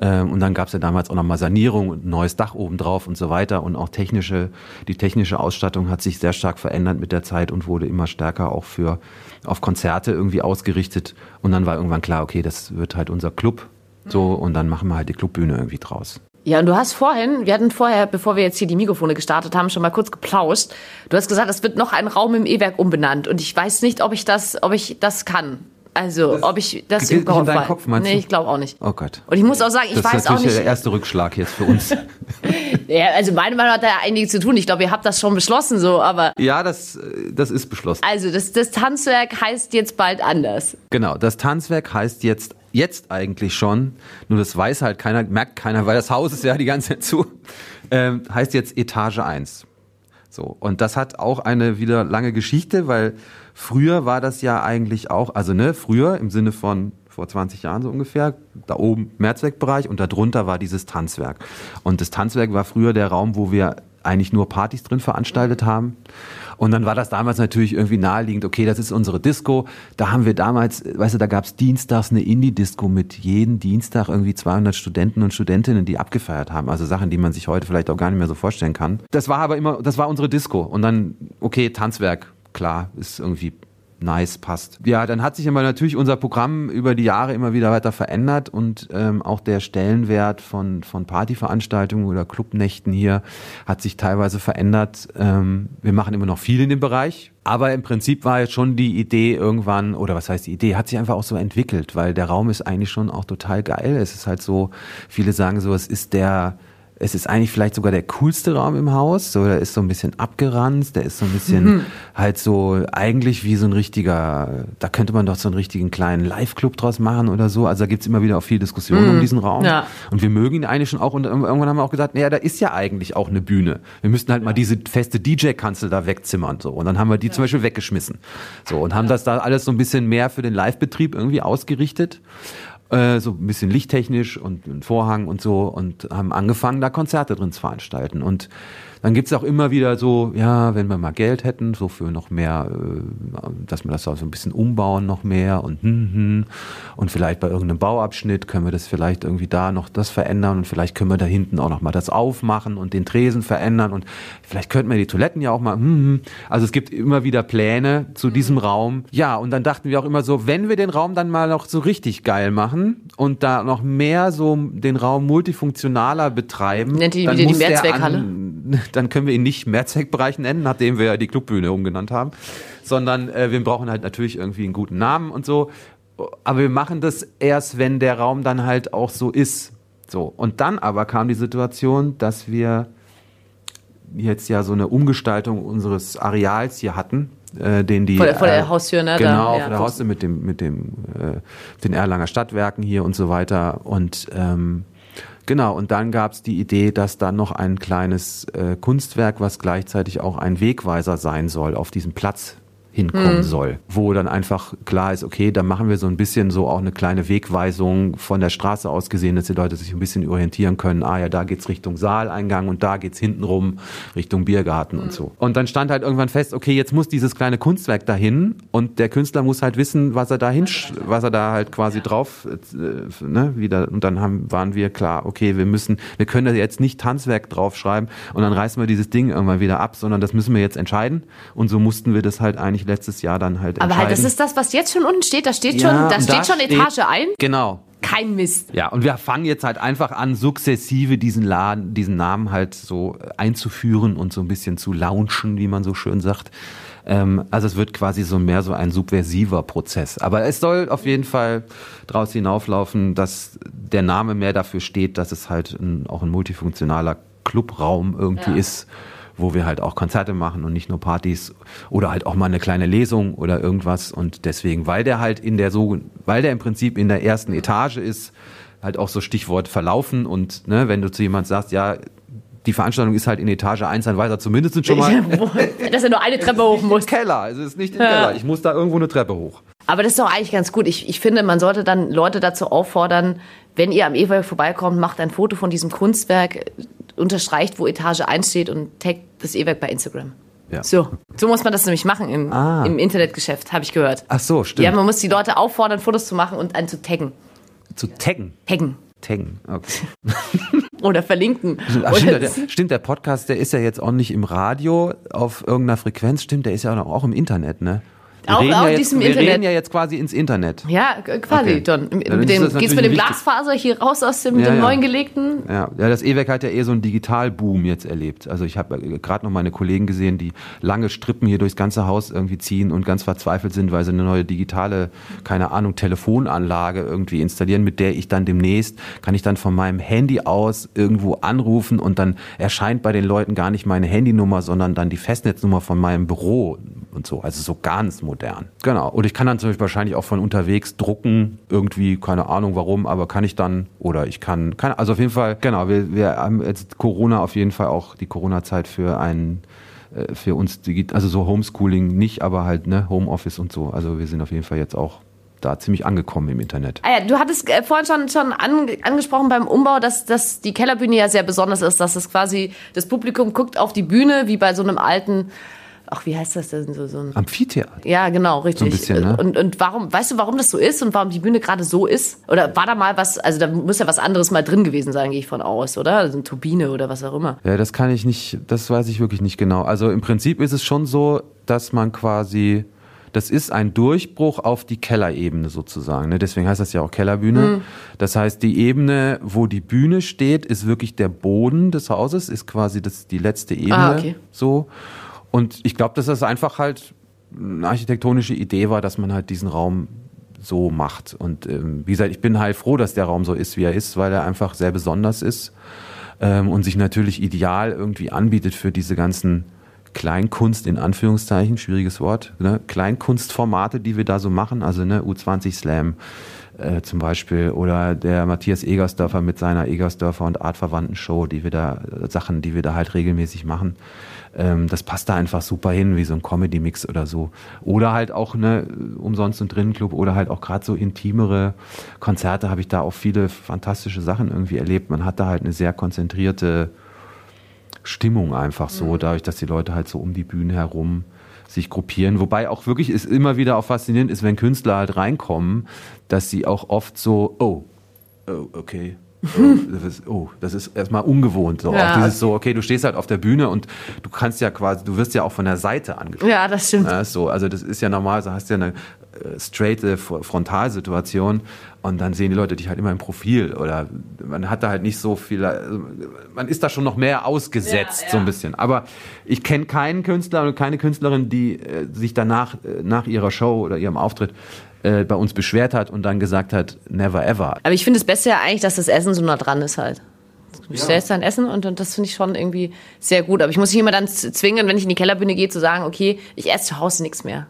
Speaker 2: Ähm, und dann gab es ja damals auch nochmal Sanierung und ein neues Dach obendrauf und so weiter. Und auch technische, die technische Ausstattung hat sich sehr stark verändert mit der Zeit und wurde immer stärker auch für auf Konzerte irgendwie ausgerichtet. Und dann war irgendwann klar, okay, das wird halt unser Club. So, mhm. und dann machen wir halt die Clubbühne irgendwie draus.
Speaker 3: Ja, und du hast vorhin, wir hatten vorher, bevor wir jetzt hier die Mikrofone gestartet haben, schon mal kurz geplauscht. Du hast gesagt, es wird noch ein Raum im E-Werk umbenannt und ich weiß nicht, ob ich das, ob ich das kann. Also, das ob ich das
Speaker 2: überhaupt nicht in Kopf, meinst
Speaker 3: Nee, ich glaube auch nicht.
Speaker 2: Oh Gott.
Speaker 3: Und ich muss auch sagen, ich
Speaker 2: das
Speaker 3: weiß auch nicht. Das
Speaker 2: ist der erste Rückschlag jetzt für uns.
Speaker 3: ja, also meine Meinung hat da einiges zu tun. Ich glaube, ihr habt das schon beschlossen so, aber
Speaker 2: Ja, das das ist beschlossen.
Speaker 3: Also, das das Tanzwerk heißt jetzt bald anders.
Speaker 2: Genau, das Tanzwerk heißt jetzt jetzt eigentlich schon, nur das weiß halt keiner, merkt keiner, weil das Haus ist ja die ganze Zeit zu, ähm, heißt jetzt Etage 1. So, und das hat auch eine wieder lange Geschichte, weil früher war das ja eigentlich auch, also ne, früher im Sinne von vor 20 Jahren so ungefähr, da oben Mehrzweckbereich und darunter war dieses Tanzwerk. Und das Tanzwerk war früher der Raum, wo wir eigentlich nur Partys drin veranstaltet haben. Und dann war das damals natürlich irgendwie naheliegend, okay, das ist unsere Disco. Da haben wir damals, weißt du, da gab's dienstags eine Indie-Disco mit jeden Dienstag irgendwie 200 Studenten und Studentinnen, die abgefeiert haben. Also Sachen, die man sich heute vielleicht auch gar nicht mehr so vorstellen kann. Das war aber immer, das war unsere Disco. Und dann, okay, Tanzwerk, klar, ist irgendwie nice passt. Ja, dann hat sich aber natürlich unser Programm über die Jahre immer wieder weiter verändert und ähm, auch der Stellenwert von, von Partyveranstaltungen oder Clubnächten hier hat sich teilweise verändert. Ähm, wir machen immer noch viel in dem Bereich. Aber im Prinzip war jetzt schon die Idee irgendwann, oder was heißt die Idee, hat sich einfach auch so entwickelt, weil der Raum ist eigentlich schon auch total geil. Es ist halt so, viele sagen so, es ist der, es ist eigentlich vielleicht sogar der coolste Raum im Haus. So, der ist so ein bisschen abgeranzt, der ist so ein bisschen mhm. halt so eigentlich wie so ein richtiger, da könnte man doch so einen richtigen kleinen Live-Club draus machen oder so. Also da gibt's immer wieder auch viel Diskussion mhm. um diesen Raum. Ja. Und wir mögen ihn eigentlich schon auch. Und irgendwann haben wir auch gesagt, naja, da ist ja eigentlich auch eine Bühne. Wir müssten halt mal diese feste DJ-Kanzel da wegzimmern. So. Und dann haben wir die ja. zum Beispiel weggeschmissen. So, und haben das da alles so ein bisschen mehr für den Live-Betrieb irgendwie ausgerichtet. Äh, so ein bisschen lichttechnisch und ein Vorhang und so und haben angefangen, da Konzerte drin zu veranstalten. Und dann gibt's auch immer wieder so, ja, wenn wir mal Geld hätten, so für noch mehr, äh, dass wir das auch so ein bisschen umbauen noch mehr und hm, hm, und vielleicht bei irgendeinem Bauabschnitt können wir das vielleicht irgendwie da noch das verändern und vielleicht können wir da hinten auch noch mal das aufmachen und den Tresen verändern und vielleicht könnten wir die Toiletten ja auch mal, hm, hm. also es gibt immer wieder Pläne zu mhm. diesem Raum. Ja, und dann dachten wir auch immer so, wenn wir den Raum dann mal noch so richtig geil machen und da noch mehr so den Raum multifunktionaler betreiben,
Speaker 3: Nennt
Speaker 2: die
Speaker 3: dann wieder die Mehrzweckhalle?
Speaker 2: dann können wir ihn nicht Mehrzweckbereich nennen, nachdem wir ja die Clubbühne umgenannt haben, sondern äh, wir brauchen halt natürlich irgendwie einen guten Namen und so. Aber wir machen das erst, wenn der Raum dann halt auch so ist. So. Und dann aber kam die Situation, dass wir jetzt ja so eine Umgestaltung unseres Areals hier hatten, äh, den die
Speaker 3: vor der, vor der äh, Haustür, ne?
Speaker 2: Genau,
Speaker 3: da,
Speaker 2: vor der Haustür mit dem mit dem äh, den Erlanger Stadtwerken hier und so weiter und ähm, Genau, und dann gab es die Idee, dass dann noch ein kleines äh, Kunstwerk, was gleichzeitig auch ein Wegweiser sein soll, auf diesem Platz hinkommen mhm. soll. Wo dann einfach klar ist, okay, da machen wir so ein bisschen so auch eine kleine Wegweisung von der Straße aus gesehen, dass die Leute sich ein bisschen orientieren können. Ah ja, da geht's Richtung Saaleingang und da geht's hintenrum Richtung Biergarten mhm. und so. Und dann stand halt irgendwann fest, okay, jetzt muss dieses kleine Kunstwerk dahin und der Künstler muss halt wissen, was er da hin, was er da halt quasi ja. drauf, äh, ne, wieder. Und dann haben, waren wir klar, okay, wir müssen, wir können da jetzt nicht Tanzwerk draufschreiben und dann reißen wir dieses Ding irgendwann wieder ab, sondern das müssen wir jetzt entscheiden. Und so mussten wir das halt eigentlich ich letztes Jahr dann halt
Speaker 3: Aber halt, das ist das, was jetzt schon unten steht. Da steht ja, schon, da steht da schon steht, Etage ein.
Speaker 2: Genau.
Speaker 3: Kein Mist.
Speaker 2: Ja, und wir fangen jetzt halt einfach an, sukzessive diesen Laden, diesen Namen halt so einzuführen und so ein bisschen zu launchen, wie man so schön sagt. Ähm, also es wird quasi so mehr so ein subversiver Prozess. Aber es soll auf jeden Fall draus hinauflaufen, dass der Name mehr dafür steht, dass es halt ein, auch ein multifunktionaler Clubraum irgendwie ja. ist wo wir halt auch Konzerte machen und nicht nur Partys oder halt auch mal eine kleine Lesung oder irgendwas. Und deswegen, weil der halt in der so, weil der im Prinzip in der ersten Etage ist, halt auch so Stichwort verlaufen und ne, wenn du zu jemand sagst, ja, die Veranstaltung ist halt in Etage 1, dann weiß er zumindest schon mal.
Speaker 3: dass er nur eine Treppe hoch muss.
Speaker 2: Keller, also es ist nicht im ja. Keller. Ich muss da irgendwo eine Treppe hoch.
Speaker 3: Aber das ist doch eigentlich ganz gut. Ich, ich finde, man sollte dann Leute dazu auffordern, wenn ihr am Ewerk vorbeikommt, macht ein Foto von diesem Kunstwerk, unterstreicht, wo Etage 1 steht und taggt das E-Werk bei Instagram. Ja. So, so muss man das nämlich machen im, ah. im Internetgeschäft, habe ich gehört.
Speaker 2: Ach so, stimmt.
Speaker 3: Ja, man muss die Leute auffordern, Fotos zu machen und einen zu taggen.
Speaker 2: Zu taggen?
Speaker 3: Taggen.
Speaker 2: Taggen, okay.
Speaker 3: Oder verlinken.
Speaker 2: Ach, stimmt, der, stimmt, der Podcast, der ist ja jetzt auch nicht im Radio auf irgendeiner Frequenz, stimmt, der ist ja auch im Internet, ne?
Speaker 3: Wir, auch,
Speaker 2: auch
Speaker 3: ja jetzt, wir
Speaker 2: Internet. reden ja jetzt quasi ins Internet.
Speaker 3: Ja, quasi, okay. John. Mit dem, geht's mit dem Glasfaser hier raus aus dem, ja, dem ja. neuen gelegten?
Speaker 2: Ja. ja, das E-Werk hat ja eher so einen Digitalboom jetzt erlebt. Also ich habe äh, gerade noch meine Kollegen gesehen, die lange Strippen hier durchs ganze Haus irgendwie ziehen und ganz verzweifelt sind, weil sie eine neue digitale, keine Ahnung, Telefonanlage irgendwie installieren, mit der ich dann demnächst, kann ich dann von meinem Handy aus irgendwo anrufen und dann erscheint bei den Leuten gar nicht meine Handynummer, sondern dann die Festnetznummer von meinem Büro und so. Also so ganz modern. Genau. Und ich kann dann zum Beispiel wahrscheinlich auch von unterwegs drucken, irgendwie, keine Ahnung warum, aber kann ich dann, oder ich kann, keine, also auf jeden Fall, genau, wir, wir haben jetzt Corona auf jeden Fall auch die Corona-Zeit für einen äh, für uns, also so Homeschooling nicht, aber halt ne, Homeoffice und so. Also wir sind auf jeden Fall jetzt auch da ziemlich angekommen im Internet.
Speaker 3: Ah ja, du hattest äh, vorhin schon, schon an, angesprochen beim Umbau, dass, dass die Kellerbühne ja sehr besonders ist, dass es quasi, das Publikum guckt auf die Bühne, wie bei so einem alten ach, wie heißt das denn so? so ein
Speaker 2: Amphitheater.
Speaker 3: Ja, genau, richtig.
Speaker 2: So ein bisschen, ne?
Speaker 3: und, und warum, weißt du, warum das so ist und warum die Bühne gerade so ist? Oder war da mal was, also da muss ja was anderes mal drin gewesen sein, gehe ich von aus, oder? Also eine Turbine oder was auch immer.
Speaker 2: Ja, das kann ich nicht, das weiß ich wirklich nicht genau. Also im Prinzip ist es schon so, dass man quasi das ist ein Durchbruch auf die Kellerebene sozusagen. Ne? Deswegen heißt das ja auch Kellerbühne. Mhm. Das heißt, die Ebene, wo die Bühne steht, ist wirklich der Boden des Hauses, ist quasi das, die letzte Ebene. Ah, okay. So. Und ich glaube, dass das einfach halt eine architektonische Idee war, dass man halt diesen Raum so macht. Und ähm, wie gesagt, ich bin halt froh, dass der Raum so ist, wie er ist, weil er einfach sehr besonders ist ähm, und sich natürlich ideal irgendwie anbietet für diese ganzen Kleinkunst in Anführungszeichen, schwieriges Wort, ne? Kleinkunstformate, die wir da so machen, also ne, U20 Slam äh, zum Beispiel oder der Matthias Egersdörfer mit seiner Egersdörfer und Artverwandten Show, die wir da, äh, Sachen, die wir da halt regelmäßig machen. Ähm, das passt da einfach super hin, wie so ein Comedy-Mix oder so. Oder halt auch ne, umsonst im Drinnenclub oder halt auch gerade so intimere Konzerte habe ich da auch viele fantastische Sachen irgendwie erlebt. Man hat da halt eine sehr konzentrierte Stimmung einfach so, mhm. dadurch, dass die Leute halt so um die Bühne herum sich gruppieren. Wobei auch wirklich es immer wieder auch faszinierend ist, wenn Künstler halt reinkommen, dass sie auch oft so, oh, oh okay, Oh, das ist, oh, das ist erstmal ungewohnt. So. Ja. Auch dieses so, okay, du stehst halt auf der Bühne und du kannst ja quasi, du wirst ja auch von der Seite angeschaut.
Speaker 3: Ja, das stimmt. Ja,
Speaker 2: so, also das ist ja normal, so hast du ja eine äh, straight Frontalsituation und dann sehen die Leute dich halt immer im Profil oder man hat da halt nicht so viel, man ist da schon noch mehr ausgesetzt ja, ja. so ein bisschen. Aber ich kenne keinen Künstler und keine Künstlerin, die äh, sich danach, äh, nach ihrer Show oder ihrem Auftritt äh, bei uns beschwert hat und dann gesagt hat, never ever.
Speaker 3: Aber ich finde es Beste ja eigentlich, dass das Essen so nah dran ist halt. Du bestellst ja. dein Essen und, und das finde ich schon irgendwie sehr gut. Aber ich muss mich immer dann zwingen, wenn ich in die Kellerbühne gehe, zu sagen, okay, ich esse zu Hause nichts mehr.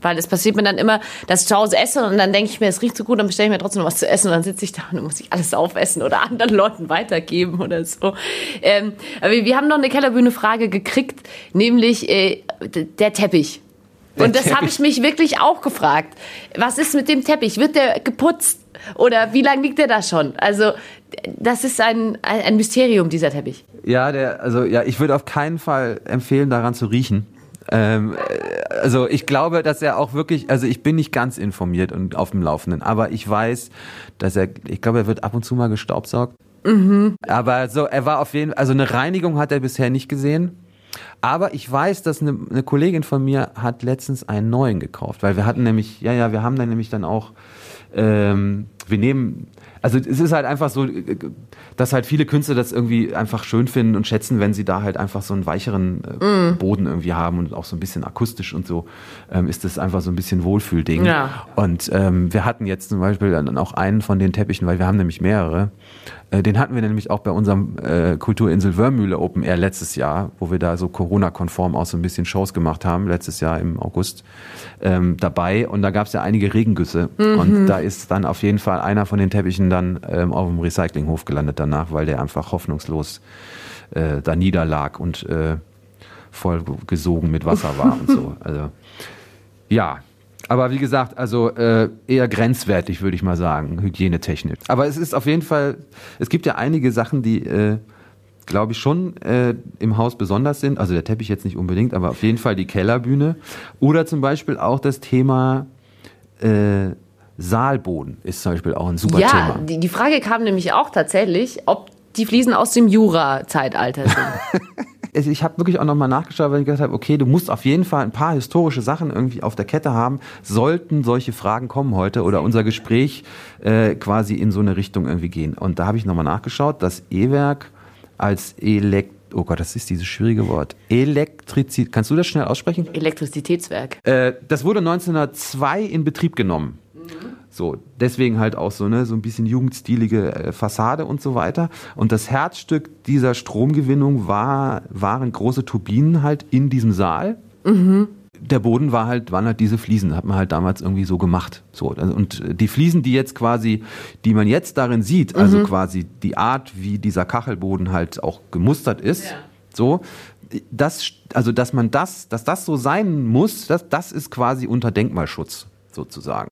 Speaker 3: Weil es passiert mir dann immer, dass ich zu Hause esse und dann denke ich mir, es riecht so gut, dann bestelle ich mir trotzdem noch was zu essen und dann sitze ich da und dann muss ich alles aufessen oder anderen Leuten weitergeben oder so. Ähm, aber wir haben noch eine Kellerbühne-Frage gekriegt, nämlich äh, der Teppich. Und das habe ich mich wirklich auch gefragt. Was ist mit dem Teppich? Wird der geputzt? Oder wie lange liegt der da schon? Also, das ist ein, ein Mysterium, dieser Teppich.
Speaker 2: Ja, der, also, ja, ich würde auf keinen Fall empfehlen, daran zu riechen. Ähm, äh, also ich glaube, dass er auch wirklich, also ich bin nicht ganz informiert und auf dem Laufenden, aber ich weiß, dass er, ich glaube, er wird ab und zu mal gestaubsaugt. Mhm. Aber so, er war auf jeden Fall, also eine Reinigung hat er bisher nicht gesehen. Aber ich weiß, dass eine, eine, Kollegin von mir hat letztens einen neuen gekauft, weil wir hatten nämlich, ja, ja, wir haben dann nämlich dann auch, ähm, wir nehmen, also es ist halt einfach so, dass halt viele Künstler das irgendwie einfach schön finden und schätzen, wenn sie da halt einfach so einen weicheren äh, mm. Boden irgendwie haben und auch so ein bisschen akustisch und so, ähm, ist das einfach so ein bisschen Wohlfühlding. Ja. Und ähm, wir hatten jetzt zum Beispiel dann auch einen von den Teppichen, weil wir haben nämlich mehrere, äh, den hatten wir nämlich auch bei unserem äh, Kulturinsel Wörmühle Open Air letztes Jahr, wo wir da so Corona-konform auch so ein bisschen Shows gemacht haben, letztes Jahr im August ähm, dabei. Und da gab es ja einige Regengüsse. Mhm. Und da ist dann auf jeden Fall einer von den Teppichen dann ähm, auf dem Recyclinghof gelandet danach, weil der einfach hoffnungslos äh, da niederlag und äh, voll gesogen mit Wasser war und so. Also ja, aber wie gesagt, also äh, eher grenzwertig, würde ich mal sagen, hygienetechnisch. Aber es ist auf jeden Fall, es gibt ja einige Sachen, die, äh, glaube ich, schon äh, im Haus besonders sind. Also der Teppich jetzt nicht unbedingt, aber auf jeden Fall die Kellerbühne. Oder zum Beispiel auch das Thema äh, Saalboden ist zum Beispiel auch ein super
Speaker 3: ja,
Speaker 2: Thema.
Speaker 3: Ja, die, die Frage kam nämlich auch tatsächlich, ob die Fliesen aus dem Jura-Zeitalter sind.
Speaker 2: ich habe wirklich auch nochmal nachgeschaut, weil ich gesagt habe, okay, du musst auf jeden Fall ein paar historische Sachen irgendwie auf der Kette haben, sollten solche Fragen kommen heute oder unser Gespräch äh, quasi in so eine Richtung irgendwie gehen. Und da habe ich nochmal nachgeschaut, das E-Werk als Elekt oh Gott, das ist dieses schwierige Wort. Elektrizität. Kannst du das schnell aussprechen?
Speaker 3: Elektrizitätswerk.
Speaker 2: Äh, das wurde 1902 in Betrieb genommen. So, deswegen halt auch so, ne, so ein bisschen jugendstilige äh, Fassade und so weiter. Und das Herzstück dieser Stromgewinnung war, waren große Turbinen halt in diesem Saal. Mhm. der Boden war halt, waren halt diese Fliesen, hat man halt damals irgendwie so gemacht. So, und die Fliesen, die jetzt quasi, die man jetzt darin sieht, also mhm. quasi die Art, wie dieser Kachelboden halt auch gemustert ist, ja. so, das, also dass man das, dass das so sein muss, das, das ist quasi unter Denkmalschutz sozusagen.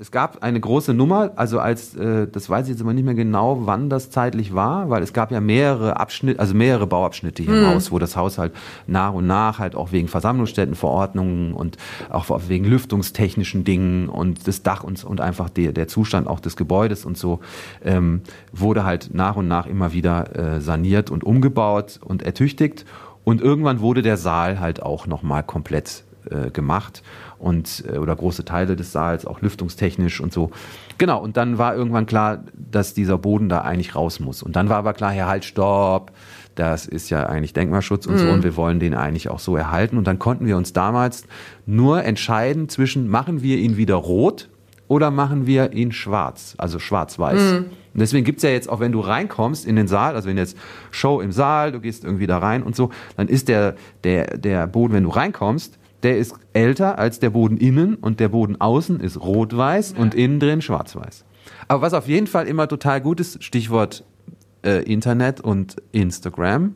Speaker 2: Es gab eine große Nummer, also als, äh, das weiß ich jetzt immer nicht mehr genau, wann das zeitlich war, weil es gab ja mehrere Abschnitte, also mehrere Bauabschnitte hier hm. im Haus, wo das Haus halt nach und nach halt auch wegen Versammlungsstättenverordnungen und auch wegen lüftungstechnischen Dingen und das Dach und, und einfach der, der Zustand auch des Gebäudes und so, ähm, wurde halt nach und nach immer wieder äh, saniert und umgebaut und ertüchtigt. Und irgendwann wurde der Saal halt auch nochmal komplett äh, gemacht und äh, oder große Teile des Saals, auch lüftungstechnisch und so. Genau, und dann war irgendwann klar, dass dieser Boden da eigentlich raus muss. Und dann war aber klar, ja, halt, stopp, das ist ja eigentlich Denkmalschutz und mhm. so und wir wollen den eigentlich auch so erhalten. Und dann konnten wir uns damals nur entscheiden zwischen, machen wir ihn wieder rot oder machen wir ihn schwarz, also schwarz-weiß. Mhm. Und deswegen gibt's ja jetzt auch, wenn du reinkommst in den Saal, also wenn jetzt Show im Saal, du gehst irgendwie da rein und so, dann ist der, der, der Boden, wenn du reinkommst, der ist älter als der Boden innen und der Boden außen ist rot-weiß ja. und innen drin schwarz-weiß. Aber was auf jeden Fall immer total gut ist, Stichwort äh, Internet und Instagram,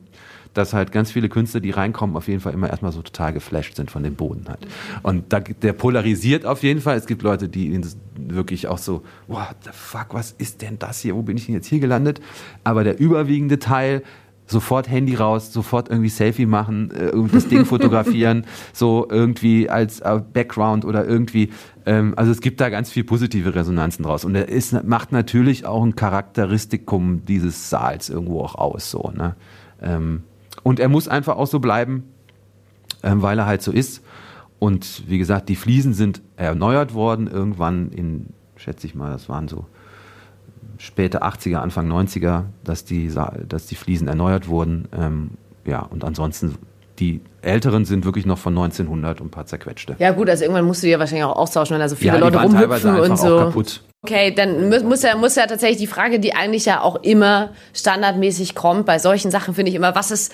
Speaker 2: dass halt ganz viele Künstler, die reinkommen, auf jeden Fall immer erstmal so total geflasht sind von dem Boden halt. Und da, der polarisiert auf jeden Fall. Es gibt Leute, die wirklich auch so, what the fuck, was ist denn das hier? Wo bin ich denn jetzt hier gelandet? Aber der überwiegende Teil sofort Handy raus, sofort irgendwie Selfie machen, äh, das Ding fotografieren, so irgendwie als äh, Background oder irgendwie. Ähm, also es gibt da ganz viel positive Resonanzen draus. Und er ist, macht natürlich auch ein Charakteristikum dieses Saals irgendwo auch aus. So, ne? Ähm, und er muss einfach auch so bleiben, ähm, weil er halt so ist. Und wie gesagt, die Fliesen sind erneuert worden irgendwann in, schätze ich mal, das waren so späte 80er, Anfang 90er, dass die, dass die Fliesen erneuert wurden. Ähm, ja, und ansonsten die älteren sind wirklich noch von 1900 und ein paar zerquetschte.
Speaker 3: Ja gut, also irgendwann musst du ja wahrscheinlich auch austauschen, wenn da so viele ja, Leute rumhüpfen und so. kaputt. Okay, dann muss ja, muss ja tatsächlich die Frage, die eigentlich ja auch immer standardmäßig kommt, bei solchen Sachen finde ich immer, was ist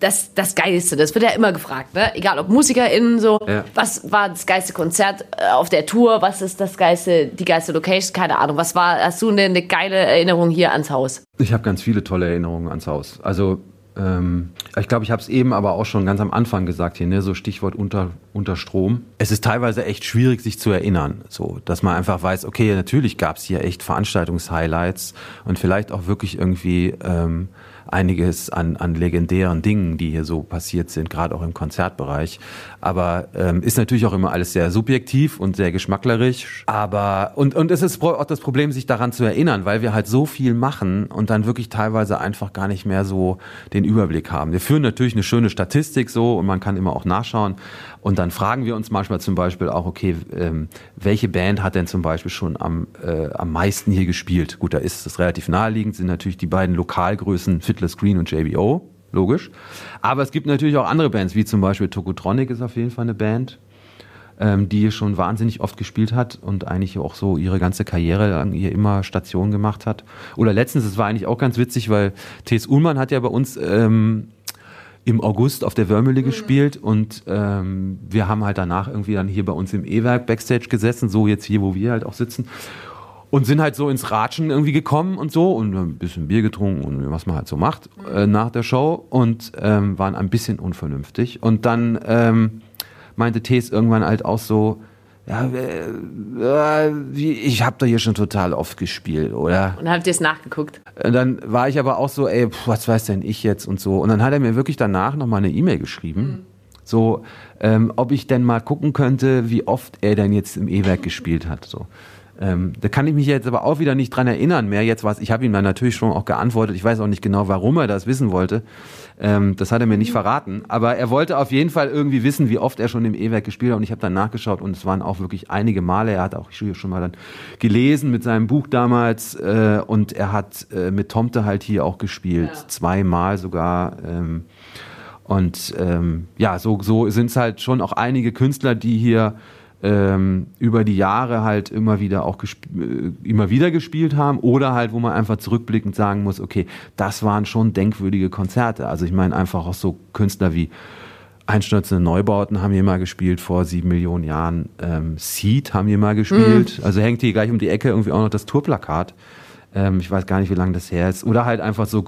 Speaker 3: das, das Geilste. Das wird ja immer gefragt, ne? Egal ob MusikerInnen so. Ja. Was war das geilste Konzert äh, auf der Tour? Was ist das geilste, die geilste Location? Keine Ahnung. Was war, hast du eine, eine geile Erinnerung hier ans Haus?
Speaker 2: Ich habe ganz viele tolle Erinnerungen ans Haus. Also, ähm, ich glaube, ich habe es eben aber auch schon ganz am Anfang gesagt hier, ne? So Stichwort unter, unter Strom. Es ist teilweise echt schwierig, sich zu erinnern. So, dass man einfach weiß, okay, natürlich gab es hier echt Veranstaltungshighlights und vielleicht auch wirklich irgendwie, ähm, einiges an, an legendären Dingen, die hier so passiert sind, gerade auch im Konzertbereich. Aber ähm, ist natürlich auch immer alles sehr subjektiv und sehr geschmacklerisch. Aber und, und es ist auch das Problem, sich daran zu erinnern, weil wir halt so viel machen und dann wirklich teilweise einfach gar nicht mehr so den Überblick haben. Wir führen natürlich eine schöne Statistik so und man kann immer auch nachschauen. Und dann fragen wir uns manchmal zum Beispiel auch, okay, ähm, welche Band hat denn zum Beispiel schon am, äh, am meisten hier gespielt? Gut, da ist es relativ naheliegend, sind natürlich die beiden Lokalgrößen Fiddler's Green und JBO, logisch. Aber es gibt natürlich auch andere Bands, wie zum Beispiel Tokotronic ist auf jeden Fall eine Band, ähm, die schon wahnsinnig oft gespielt hat und eigentlich auch so ihre ganze Karriere lang hier immer Station gemacht hat. Oder letztens, es war eigentlich auch ganz witzig, weil T.S. Ullmann hat ja bei uns ähm, im August auf der Wörmühle mhm. gespielt und ähm, wir haben halt danach irgendwie dann hier bei uns im E-Werk Backstage gesessen, so jetzt hier, wo wir halt auch sitzen und sind halt so ins Ratschen irgendwie gekommen und so und ein bisschen Bier getrunken und was man halt so macht äh, nach der Show und ähm, waren ein bisschen unvernünftig und dann ähm, meinte Tees irgendwann halt auch so, ja, äh, äh, ich habe da hier schon total oft gespielt, oder?
Speaker 3: Und habt ihr es nachgeguckt?
Speaker 2: Und dann war ich aber auch so, ey, pf, was weiß denn ich jetzt und so. Und dann hat er mir wirklich danach nochmal eine E-Mail geschrieben. Mhm. So, ähm, ob ich denn mal gucken könnte, wie oft er denn jetzt im E-Werk gespielt hat. So. Ähm, da kann ich mich jetzt aber auch wieder nicht dran erinnern mehr. Jetzt was, ich habe ihm dann natürlich schon auch geantwortet. Ich weiß auch nicht genau, warum er das wissen wollte. Ähm, das hat er mir nicht verraten. Aber er wollte auf jeden Fall irgendwie wissen, wie oft er schon im E-Werk gespielt hat. Und ich habe dann nachgeschaut und es waren auch wirklich einige Male. Er hat auch schon mal dann gelesen mit seinem Buch damals äh, und er hat äh, mit Tomte halt hier auch gespielt, ja. zweimal sogar. Ähm, und ähm, ja, so, so sind es halt schon auch einige Künstler, die hier ähm, über die Jahre halt immer wieder auch äh, immer wieder gespielt haben oder halt, wo man einfach zurückblickend sagen muss, okay, das waren schon denkwürdige Konzerte. Also ich meine einfach auch so Künstler wie Einstürzende Neubauten haben hier mal gespielt vor sieben Millionen Jahren. Ähm, Seed haben hier mal gespielt. Mhm. Also hängt hier gleich um die Ecke irgendwie auch noch das Tourplakat. Ähm, ich weiß gar nicht, wie lange das her ist. Oder halt einfach so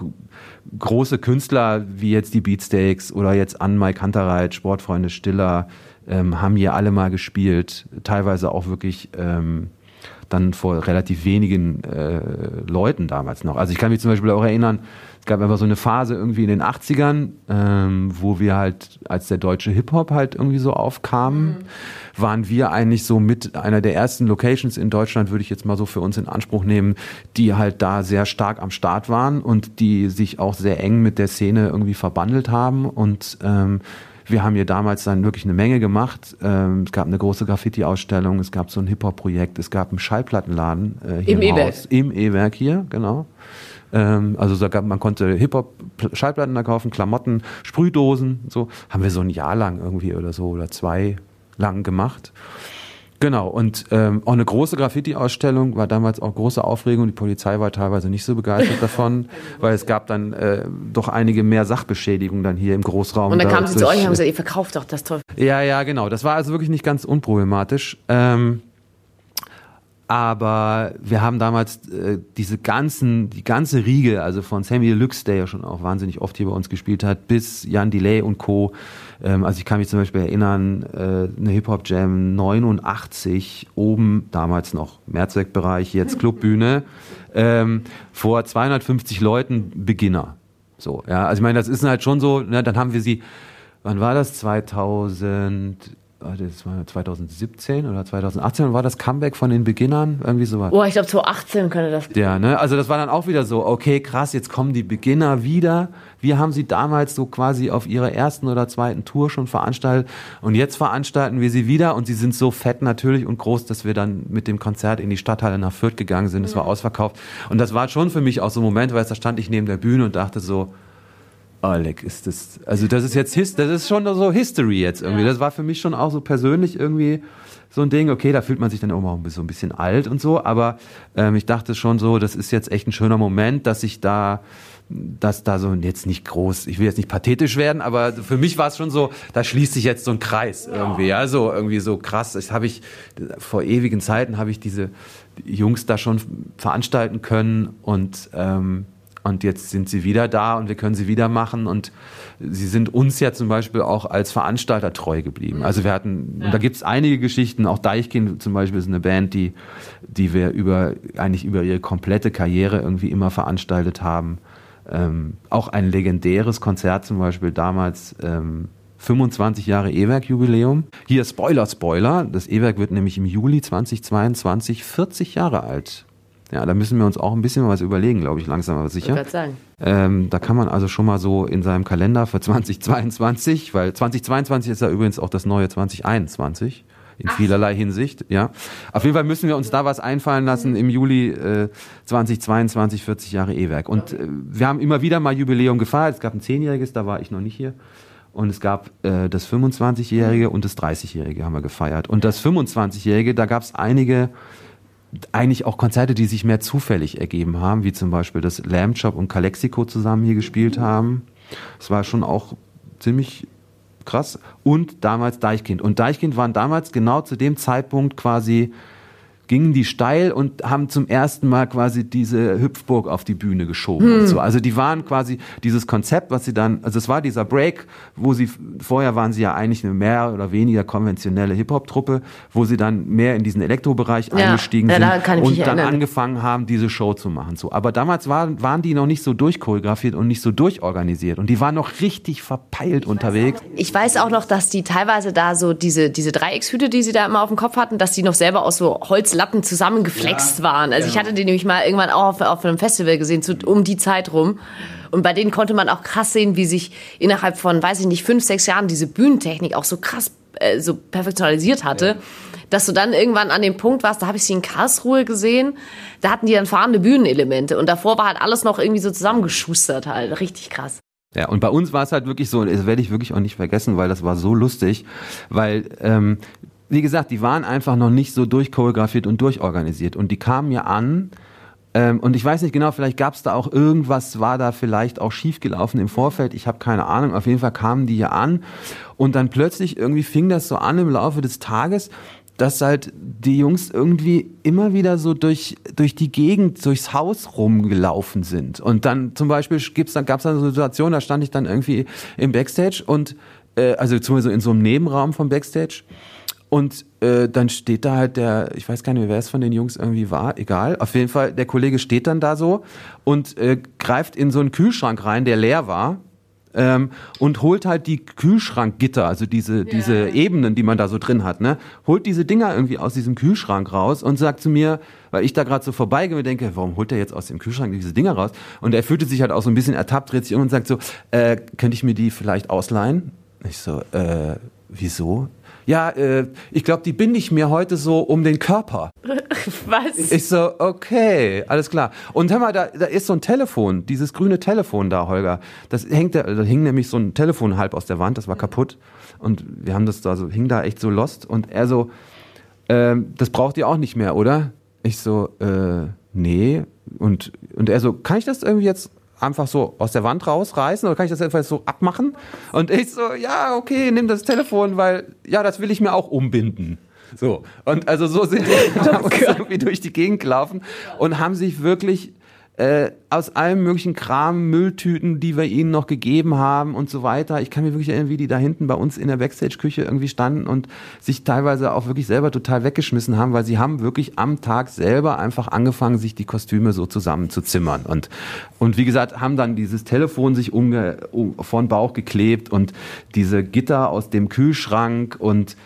Speaker 2: große Künstler wie jetzt die Beatsteaks oder jetzt Ann Mike Kantereit, Sportfreunde Stiller, ähm, haben hier alle mal gespielt. Teilweise auch wirklich ähm, dann vor relativ wenigen äh, Leuten damals noch. Also ich kann mich zum Beispiel auch erinnern, es gab einfach so eine Phase irgendwie in den 80ern, ähm, wo wir halt, als der deutsche Hip-Hop halt irgendwie so aufkam, mhm. waren wir eigentlich so mit einer der ersten Locations in Deutschland, würde ich jetzt mal so für uns in Anspruch nehmen, die halt da sehr stark am Start waren und die sich auch sehr eng mit der Szene irgendwie verbandelt haben und ähm, wir haben hier damals dann wirklich eine Menge gemacht. Ähm, es gab eine große Graffiti-Ausstellung, es gab so ein Hip-Hop-Projekt, es gab einen Schallplattenladen äh, hier im, im E-Werk. Im E-Werk hier, genau. Ähm, also da gab, man konnte Hip-Hop-Schallplatten da kaufen, Klamotten, Sprühdosen, so. Haben wir so ein Jahr lang irgendwie oder so oder zwei lang gemacht. Genau, und ähm, auch eine große Graffiti-Ausstellung war damals auch große Aufregung. Die Polizei war teilweise nicht so begeistert davon, weil es gab dann äh, doch einige mehr Sachbeschädigungen dann hier im Großraum.
Speaker 3: Und dann kamen sie zu euch und haben gesagt, ihr verkauft doch das Teufel.
Speaker 2: Ja, ja, genau. Das war also wirklich nicht ganz unproblematisch. Ähm, aber wir haben damals äh, diese ganzen, die ganze Riege, also von Sammy Deluxe, der ja schon auch wahnsinnig oft hier bei uns gespielt hat, bis Jan Delay und Co. Ähm, also ich kann mich zum Beispiel erinnern, äh, eine Hip-Hop-Jam 89, oben damals noch Mehrzweckbereich, jetzt Clubbühne, ähm, vor 250 Leuten Beginner. So, ja, also ich meine, das ist halt schon so, ne, dann haben wir sie, wann war das? 2000, das war 2017 oder 2018 war das Comeback von den Beginnern irgendwie so
Speaker 3: Oh, ich glaube 2018 könnte das.
Speaker 2: Ja, ne? Also das war dann auch wieder so, okay, krass, jetzt kommen die Beginner wieder. Wir haben sie damals so quasi auf ihrer ersten oder zweiten Tour schon veranstaltet und jetzt veranstalten wir sie wieder und sie sind so fett natürlich und groß, dass wir dann mit dem Konzert in die Stadthalle nach Fürth gegangen sind. Es war ausverkauft und das war schon für mich auch so ein Moment, weil da stand ich neben der Bühne und dachte so, Alec, ist das, also das ist jetzt, das ist schon so History jetzt irgendwie. Ja. Das war für mich schon auch so persönlich irgendwie so ein Ding. Okay, da fühlt man sich dann auch mal so ein bisschen alt und so, aber ähm, ich dachte schon so, das ist jetzt echt ein schöner Moment, dass ich da, dass da so jetzt nicht groß, ich will jetzt nicht pathetisch werden, aber für mich war es schon so, da schließt sich jetzt so ein Kreis irgendwie, ja, so irgendwie so krass. Das habe ich vor ewigen Zeiten habe ich diese Jungs da schon veranstalten können und ähm, und jetzt sind sie wieder da und wir können sie wieder machen. Und sie sind uns ja zum Beispiel auch als Veranstalter treu geblieben. Mhm. Also wir hatten, ja. und da gibt es einige Geschichten, auch Deichkind zum Beispiel ist eine Band, die, die wir über, eigentlich über ihre komplette Karriere irgendwie immer veranstaltet haben. Ähm, auch ein legendäres Konzert zum Beispiel damals, ähm, 25 Jahre E-Werk-Jubiläum. Hier Spoiler, Spoiler. Das E-Werk wird nämlich im Juli 2022 40 Jahre alt. Ja, da müssen wir uns auch ein bisschen was überlegen, glaube ich, langsam aber sicher. Ich sagen. Ähm, da kann man also schon mal so in seinem Kalender für 2022, weil 2022 ist ja übrigens auch das neue 2021 in Ach. vielerlei Hinsicht, ja. Auf jeden Fall müssen wir uns da was einfallen lassen im Juli äh, 2022, 40 Jahre E-Werk. Und äh, wir haben immer wieder mal Jubiläum gefeiert. Es gab ein Zehnjähriges, da war ich noch nicht hier. Und es gab äh, das 25-Jährige und das 30-Jährige haben wir gefeiert. Und das 25-Jährige, da gab es einige eigentlich auch Konzerte, die sich mehr zufällig ergeben haben, wie zum Beispiel das Lamb Chop und Calexico zusammen hier gespielt haben. Das war schon auch ziemlich krass. Und damals Deichkind. Und Deichkind waren damals genau zu dem Zeitpunkt quasi gingen die steil und haben zum ersten Mal quasi diese Hüpfburg auf die Bühne geschoben hm. und so. Also die waren quasi dieses Konzept, was sie dann, also es war dieser Break, wo sie, vorher waren sie ja eigentlich eine mehr oder weniger konventionelle Hip-Hop-Truppe, wo sie dann mehr in diesen Elektrobereich ja. eingestiegen ja, sind und dann erinnern. angefangen haben, diese Show zu machen. So. Aber damals waren, waren die noch nicht so durchchoreografiert und nicht so durchorganisiert und die waren noch richtig verpeilt ich unterwegs.
Speaker 3: Weiß ich weiß auch noch, dass die teilweise da so diese, diese Dreieckshüte, die sie da immer auf dem Kopf hatten, dass die noch selber aus so Holz Lappen zusammengeflext ja, waren. Also genau. ich hatte die nämlich mal irgendwann auch auf, auf einem Festival gesehen, zu, um die Zeit rum. Und bei denen konnte man auch krass sehen, wie sich innerhalb von, weiß ich nicht, fünf, sechs Jahren diese Bühnentechnik auch so krass äh, so perfektionalisiert hatte, ja. dass du dann irgendwann an dem Punkt warst, da habe ich sie in Karlsruhe gesehen, da hatten die dann fahrende Bühnenelemente und davor war halt alles noch irgendwie so zusammengeschustert halt, richtig krass.
Speaker 2: Ja, und bei uns war es halt wirklich so, das werde ich wirklich auch nicht vergessen, weil das war so lustig, weil ähm, wie gesagt, die waren einfach noch nicht so durchchoreografiert und durchorganisiert. Und die kamen mir an, ähm, und ich weiß nicht genau, vielleicht gab es da auch irgendwas, war da vielleicht auch schiefgelaufen im Vorfeld. Ich habe keine Ahnung. Auf jeden Fall kamen die hier an. Und dann plötzlich irgendwie fing das so an im Laufe des Tages, dass halt die Jungs irgendwie immer wieder so durch, durch die Gegend, durchs Haus rumgelaufen sind. Und dann zum Beispiel gibt's dann, gab's dann eine Situation, da stand ich dann irgendwie im Backstage und äh, also zumindest in so einem Nebenraum vom Backstage. Und äh, dann steht da halt der, ich weiß gar nicht, wer es von den Jungs irgendwie war, egal. Auf jeden Fall, der Kollege steht dann da so und äh, greift in so einen Kühlschrank rein, der leer war ähm, und holt halt die Kühlschrankgitter, also diese, ja. diese Ebenen, die man da so drin hat, ne? Holt diese Dinger irgendwie aus diesem Kühlschrank raus und sagt zu mir, weil ich da gerade so vorbeigehe und denke, warum holt er jetzt aus dem Kühlschrank diese Dinger raus? Und er fühlte sich halt auch so ein bisschen ertappt, dreht sich um und sagt so, äh, könnte ich mir die vielleicht ausleihen? Ich so, äh, wieso? Ja, äh, ich glaube, die binde ich mir heute so um den Körper.
Speaker 3: Was?
Speaker 2: Ich so, okay, alles klar. Und hör mal, da, da ist so ein Telefon, dieses grüne Telefon da, Holger. Das hängt da, da hing nämlich so ein Telefon halb aus der Wand, das war kaputt. Und wir haben das da so, hing da echt so lost. Und er so, äh, das braucht ihr auch nicht mehr, oder? Ich so, äh, nee. Und, und er so, kann ich das irgendwie jetzt einfach so aus der Wand rausreißen oder kann ich das einfach so abmachen? Und ich so, ja, okay, nimm das Telefon, weil, ja, das will ich mir auch umbinden. So. Und also so sind wir oh irgendwie durch die Gegend gelaufen und haben sich wirklich äh, aus allem möglichen Kram, Mülltüten, die wir ihnen noch gegeben haben und so weiter. Ich kann mir wirklich erinnern, wie die da hinten bei uns in der Backstage-Küche irgendwie standen und sich teilweise auch wirklich selber total weggeschmissen haben, weil sie haben wirklich am Tag selber einfach angefangen, sich die Kostüme so zusammenzuzimmern. Und, und wie gesagt, haben dann dieses Telefon sich umge um, vor den Bauch geklebt und diese Gitter aus dem Kühlschrank und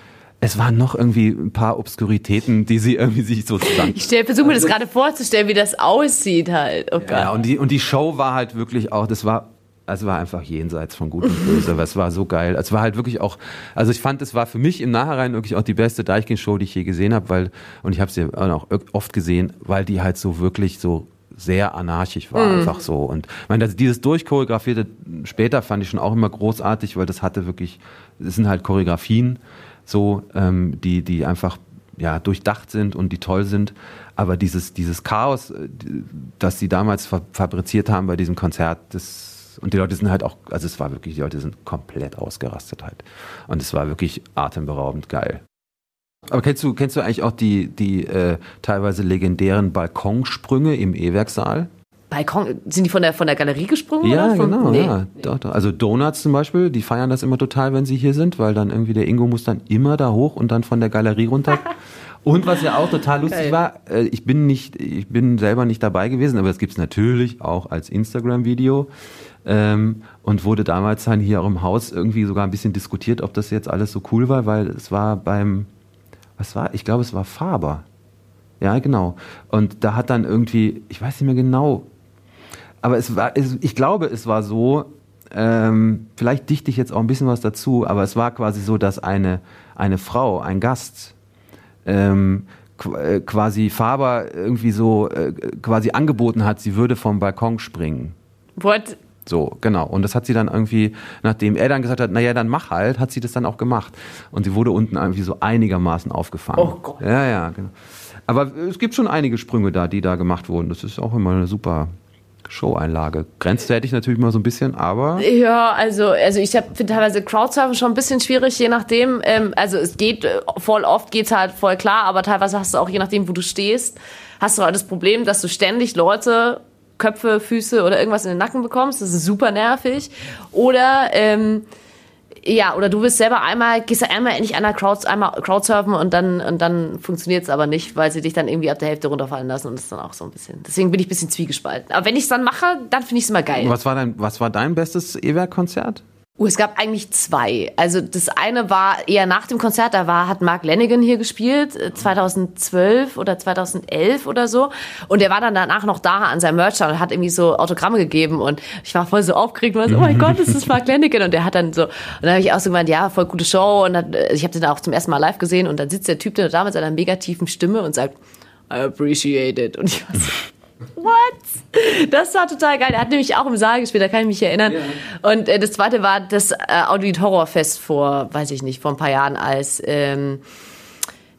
Speaker 2: es waren noch irgendwie ein paar Obskuritäten, die sie irgendwie sich so zusammen.
Speaker 3: Ich versuche mir das also gerade vorzustellen, wie das aussieht halt. Oh
Speaker 2: ja, und die, und die Show war halt wirklich auch, das war, es war einfach jenseits von Gut und Böse, aber es war so geil. Es war halt wirklich auch, also ich fand, es war für mich im Nachhinein wirklich auch die beste Deichkind-Show, die ich je gesehen habe, weil, und ich habe sie auch oft gesehen, weil die halt so wirklich so sehr anarchisch war, mhm. einfach so. Und ich meine, dieses Durchchoreografierte später fand ich schon auch immer großartig, weil das hatte wirklich, es sind halt Choreografien so, ähm, die, die einfach ja, durchdacht sind und die toll sind. Aber dieses, dieses Chaos, äh, das sie damals fabriziert haben bei diesem Konzert, das, und die Leute sind halt auch, also es war wirklich, die Leute sind komplett ausgerastet halt. Und es war wirklich atemberaubend geil. Aber kennst du, kennst du eigentlich auch die, die äh, teilweise legendären Balkonsprünge im E-Werksaal?
Speaker 3: Balkon, sind die von der, von der Galerie gesprungen?
Speaker 2: Ja,
Speaker 3: oder?
Speaker 2: Von, genau, nee. ja. Doch, doch. Also Donuts zum Beispiel, die feiern das immer total, wenn sie hier sind, weil dann irgendwie der Ingo muss dann immer da hoch und dann von der Galerie runter. und was ja auch total lustig Geil. war, äh, ich bin nicht, ich bin selber nicht dabei gewesen, aber es gibt's natürlich auch als Instagram-Video. Ähm, und wurde damals dann hier auch im Haus irgendwie sogar ein bisschen diskutiert, ob das jetzt alles so cool war, weil es war beim, was war, ich glaube, es war Faber. Ja, genau. Und da hat dann irgendwie, ich weiß nicht mehr genau, aber es war, es, ich glaube, es war so, ähm, vielleicht dichte ich jetzt auch ein bisschen was dazu, aber es war quasi so, dass eine, eine Frau, ein Gast, ähm, äh, quasi Faber irgendwie so äh, quasi angeboten hat, sie würde vom Balkon springen.
Speaker 3: What?
Speaker 2: So, genau. Und das hat sie dann irgendwie, nachdem er dann gesagt hat, naja, dann mach halt, hat sie das dann auch gemacht. Und sie wurde unten irgendwie so einigermaßen aufgefangen.
Speaker 3: Oh Gott.
Speaker 2: Ja, ja, genau. Aber es gibt schon einige Sprünge da, die da gemacht wurden. Das ist auch immer eine super, Show-Einlage. Grenzwertig natürlich mal so ein bisschen, aber.
Speaker 3: Ja, also, also ich finde teilweise Crowdsurfen schon ein bisschen schwierig, je nachdem. Ähm, also es geht, äh, voll oft geht's halt voll klar, aber teilweise hast du auch, je nachdem, wo du stehst, hast du halt das Problem, dass du ständig Leute Köpfe, Füße oder irgendwas in den Nacken bekommst. Das ist super nervig. Oder ähm, ja, oder du bist selber einmal, gehst du einmal endlich an der Crowd, einmal Crowdsurfen und dann, und dann funktioniert es aber nicht, weil sie dich dann irgendwie ab der Hälfte runterfallen lassen und das dann auch so ein bisschen. Deswegen bin ich ein bisschen zwiegespalten. Aber wenn ich es dann mache, dann finde ich es immer geil.
Speaker 2: Was war dein, was war dein bestes E-Werk-Konzert?
Speaker 3: Uh, es gab eigentlich zwei. Also das eine war eher nach dem Konzert, da war, hat Mark Lennigan hier gespielt, 2012 äh, oder 2011 oder so. Und der war dann danach noch da an seinem Merch und hat irgendwie so Autogramme gegeben und ich war voll so aufgeregt und war so, oh mein Gott, das ist Mark Lennigan. Und der hat dann so, und dann habe ich auch so gemeint, ja, voll gute Show. Und dann, ich habe den auch zum ersten Mal live gesehen und dann sitzt der Typ da mit seiner mega tiefen Stimme und sagt, I appreciate it. Und ich war so, What? Das war total geil. Er hat nämlich auch im Saal gespielt, da kann ich mich erinnern. Ja. Und äh, das zweite war das äh, Audit Horrorfest vor, weiß ich nicht, vor ein paar Jahren, als ähm,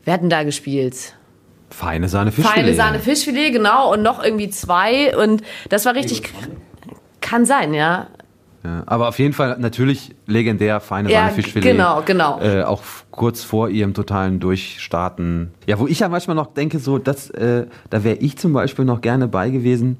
Speaker 3: Wir hatten da gespielt.
Speaker 2: Feine Sahne Fischfilet.
Speaker 3: Feine Sahne Fischfilet, genau, und noch irgendwie zwei. Und das war richtig. Kann sein, ja.
Speaker 2: Ja, aber auf jeden Fall natürlich legendär feine
Speaker 3: Ja,
Speaker 2: Sahne Fischfilet.
Speaker 3: genau, genau.
Speaker 2: Äh, auch kurz vor ihrem totalen Durchstarten. Ja, wo ich ja manchmal noch denke, so, das, äh, da wäre ich zum Beispiel noch gerne bei gewesen.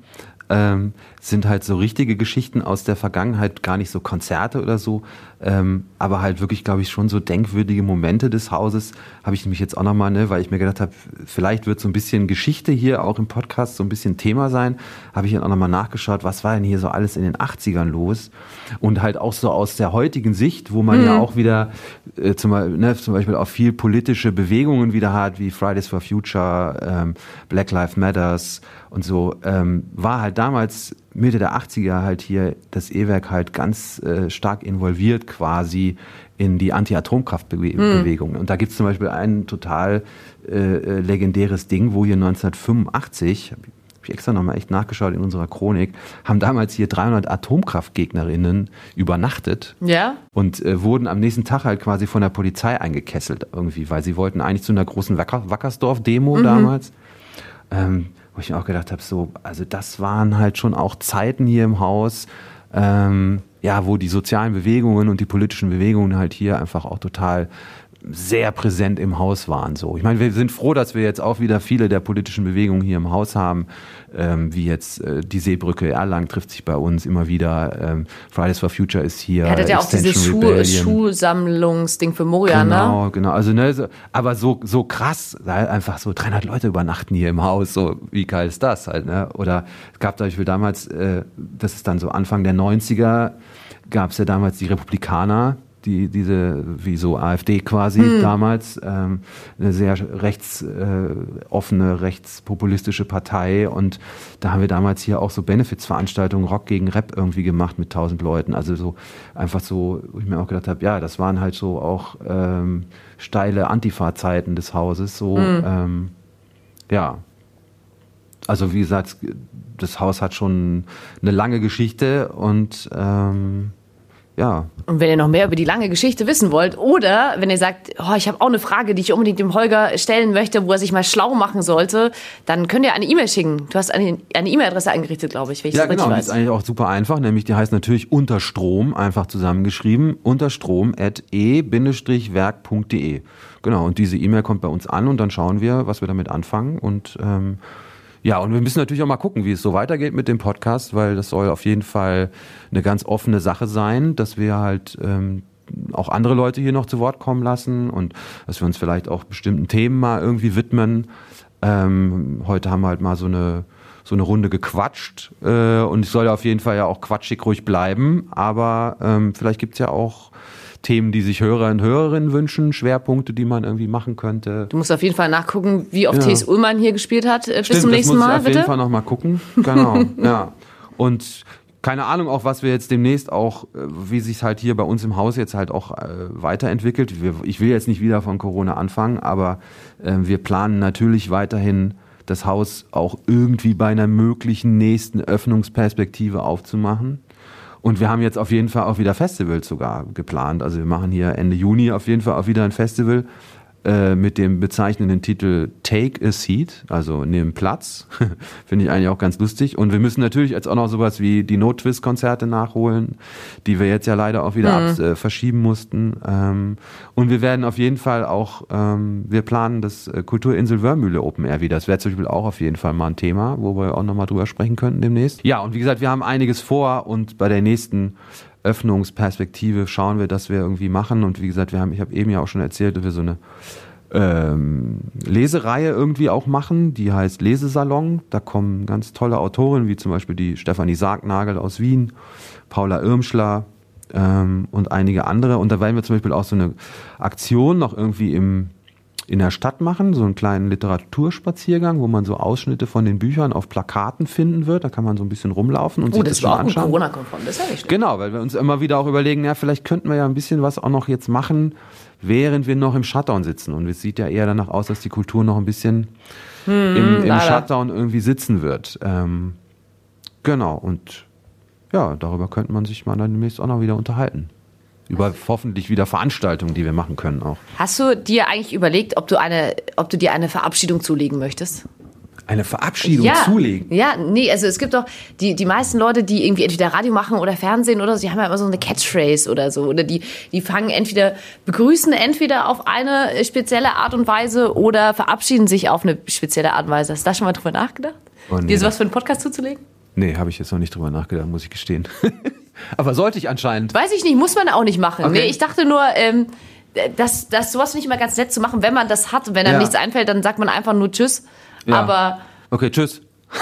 Speaker 2: Ähm, sind halt so richtige Geschichten aus der Vergangenheit, gar nicht so Konzerte oder so, ähm, aber halt wirklich, glaube ich, schon so denkwürdige Momente des Hauses. Habe ich nämlich jetzt auch nochmal, ne, weil ich mir gedacht habe, vielleicht wird so ein bisschen Geschichte hier auch im Podcast so ein bisschen Thema sein. Habe ich dann auch nochmal nachgeschaut, was war denn hier so alles in den 80ern los? Und halt auch so aus der heutigen Sicht, wo man ja auch wieder äh, zum, Beispiel, ne, zum Beispiel auch viel politische Bewegungen wieder hat, wie Fridays for Future, ähm, Black Lives Matters und so, ähm, war halt damals Mitte der 80er halt hier das E-Werk halt ganz äh, stark involviert quasi in die Anti-Atomkraftbewegung. Und da gibt es zum Beispiel ein total äh, äh, legendäres Ding, wo hier 1985, hab ich extra nochmal echt nachgeschaut in unserer Chronik, haben damals hier 300 Atomkraftgegnerinnen übernachtet
Speaker 3: Ja?
Speaker 2: und äh, wurden am nächsten Tag halt quasi von der Polizei eingekesselt irgendwie, weil sie wollten eigentlich zu einer großen Wacker Wackersdorf-Demo damals. Ähm, wo ich mir auch gedacht habe, so, also das waren halt schon auch Zeiten hier im Haus, ähm, ja, wo die sozialen Bewegungen und die politischen Bewegungen halt hier einfach auch total sehr präsent im Haus waren. So, ich meine, wir sind froh, dass wir jetzt auch wieder viele der politischen Bewegungen hier im Haus haben, ähm, wie jetzt äh, die Seebrücke Erlangen trifft sich bei uns immer wieder. Ähm, Fridays for Future ist hier.
Speaker 3: Er hat ja auch dieses Schuh. Schuhsammlungsding für Moria, ne?
Speaker 2: Genau, genau. Also, ne, so, aber so, so krass, einfach so 300 Leute übernachten hier im Haus, so wie geil ist das halt, ne? Oder es gab zum Beispiel damals, äh, das ist dann so Anfang der 90er, gab es ja damals die Republikaner, die, diese, wie so AfD quasi
Speaker 3: Hm.
Speaker 2: damals, ähm, eine sehr rechtsoffene, äh, rechtspopulistische Partei und da haben wir damals hier auch so Benefizveranstaltungen Rock gegen Rap irgendwie gemacht mit tausend Leuten, also so einfach so, wo ich mir auch gedacht habe, ja, das waren halt so auch ähm, steile Antifa-Zeiten des Hauses, so, ähm, ja. Also wie gesagt, das Haus hat schon eine lange Geschichte und ähm, ja,
Speaker 3: Und wenn ihr noch mehr über die lange Geschichte wissen wollt oder wenn ihr sagt, oh, ich habe auch eine Frage, die ich unbedingt dem Holger stellen möchte, wo er sich mal schlau machen sollte, dann könnt ihr eine E-Mail schicken. Du hast eine eine E-Mail-Adresse eingerichtet, glaube ich, wenn ich
Speaker 2: Ja,
Speaker 3: das richtig
Speaker 2: genau, die ist
Speaker 3: weiß.
Speaker 2: eigentlich auch super einfach, nämlich die heißt natürlich Unterstrom, einfach zusammengeschrieben, unterstrom at e-werk.de. Genau, und diese E-Mail kommt bei uns an und dann schauen wir, was wir damit anfangen und ähm, ja, und wir müssen natürlich auch mal gucken, wie es so weitergeht mit dem Podcast, weil das soll auf jeden Fall eine ganz offene Sache sein, dass wir halt ähm, auch andere Leute hier noch zu Wort kommen lassen und dass wir uns vielleicht auch bestimmten Themen mal irgendwie widmen. Ähm, heute haben wir halt mal so eine so eine Runde gequatscht äh, und es soll ja auf jeden Fall ja auch quatschig ruhig bleiben, aber ähm, vielleicht gibt's ja auch Themen, die sich Hörer und Hörerinnen wünschen, Schwerpunkte, die man irgendwie machen könnte.
Speaker 3: Du musst auf jeden Fall nachgucken, wie oft
Speaker 2: Ja.
Speaker 3: T.S. Ullmann hier gespielt hat. Äh, Bis
Speaker 2: Stimmt,
Speaker 3: zum
Speaker 2: das
Speaker 3: nächsten
Speaker 2: muss ich
Speaker 3: Mal,
Speaker 2: auf
Speaker 3: bitte.
Speaker 2: jeden Fall nochmal gucken. Genau, ja. Und keine Ahnung auch, was wir jetzt demnächst auch, äh, wie sich halt hier bei uns im Haus jetzt halt auch äh, weiterentwickelt. Ich will jetzt nicht wieder von Corona anfangen, aber äh, wir planen natürlich weiterhin das Haus auch irgendwie bei einer möglichen nächsten Öffnungsperspektive aufzumachen. Und wir haben jetzt auf jeden Fall auch wieder Festivals sogar geplant. Also wir machen hier Ende Juni auf jeden Fall auch wieder ein Festival äh, mit dem bezeichnenden Titel Take a Seat, also nimm Platz. Finde ich eigentlich auch ganz lustig. Und wir müssen natürlich jetzt auch noch sowas wie die No-Twist-Konzerte nachholen, die wir jetzt ja leider auch wieder abs- äh, verschieben mussten. Ähm, und wir werden auf jeden Fall auch, ähm, wir planen das äh, Kulturinsel Wörmühle Open Air wieder. Das wäre zum Beispiel auch auf jeden Fall mal ein Thema, wo wir auch nochmal drüber sprechen könnten demnächst. Ja, und wie gesagt, wir haben einiges vor und bei der nächsten Öffnungsperspektive schauen wir, dass wir irgendwie machen. Und wie gesagt, wir haben, ich habe eben ja auch schon erzählt, dass wir so eine ähm, Lesereihe irgendwie auch machen, die heißt Lesesalon. Da kommen ganz tolle Autorinnen, wie zum Beispiel die Stefanie Sargnagel aus Wien, Paula Irmschler ähm, und einige andere. Und da werden wir zum Beispiel auch so eine Aktion noch irgendwie im, in der Stadt machen, so einen kleinen Literaturspaziergang, wo man so Ausschnitte von den Büchern auf Plakaten finden wird. Da kann man so ein bisschen rumlaufen und
Speaker 3: Oh,
Speaker 2: sich
Speaker 3: das
Speaker 2: das schon anschauen.
Speaker 3: Corona-konform. Das ist ja nicht schlecht.
Speaker 2: Genau, weil wir uns immer wieder auch überlegen, ja, vielleicht könnten wir ja ein bisschen was auch noch jetzt machen, während wir noch im Shutdown sitzen. Und es sieht ja eher danach aus, dass die Kultur noch ein bisschen im, im
Speaker 3: leider.
Speaker 2: Shutdown irgendwie sitzen wird. Ähm, genau, und ja, darüber könnte man sich mal dann demnächst auch noch wieder unterhalten. Über hoffentlich wieder Veranstaltungen, die wir machen können auch.
Speaker 3: Hast du dir eigentlich überlegt, ob du eine, ob du dir eine Verabschiedung zulegen möchtest?
Speaker 2: Eine Verabschiedung zulegen?
Speaker 3: Ja, nee, also es gibt doch die, die meisten Leute, die irgendwie entweder Radio machen oder Fernsehen oder so, die haben ja immer so eine Catchphrase oder so. Oder die, die fangen entweder, begrüßen entweder auf eine spezielle Art und Weise oder verabschieden sich auf eine spezielle Art und Weise. Hast du da schon mal drüber nachgedacht?
Speaker 2: Oh, nee,
Speaker 3: dir sowas für einen Podcast zuzulegen?
Speaker 2: Nee, habe ich jetzt noch nicht drüber nachgedacht, muss ich gestehen. Aber sollte ich anscheinend.
Speaker 3: Weiß ich nicht, muss man auch nicht machen.
Speaker 2: Okay.
Speaker 3: Nee, ich dachte nur, ähm, dass, dass sowas nicht immer ganz nett zu machen, wenn man das hat. Wenn einem
Speaker 2: Ja.
Speaker 3: nichts einfällt, dann sagt man einfach nur Tschüss.
Speaker 2: Ja.
Speaker 3: Aber
Speaker 2: Okay, tschüss.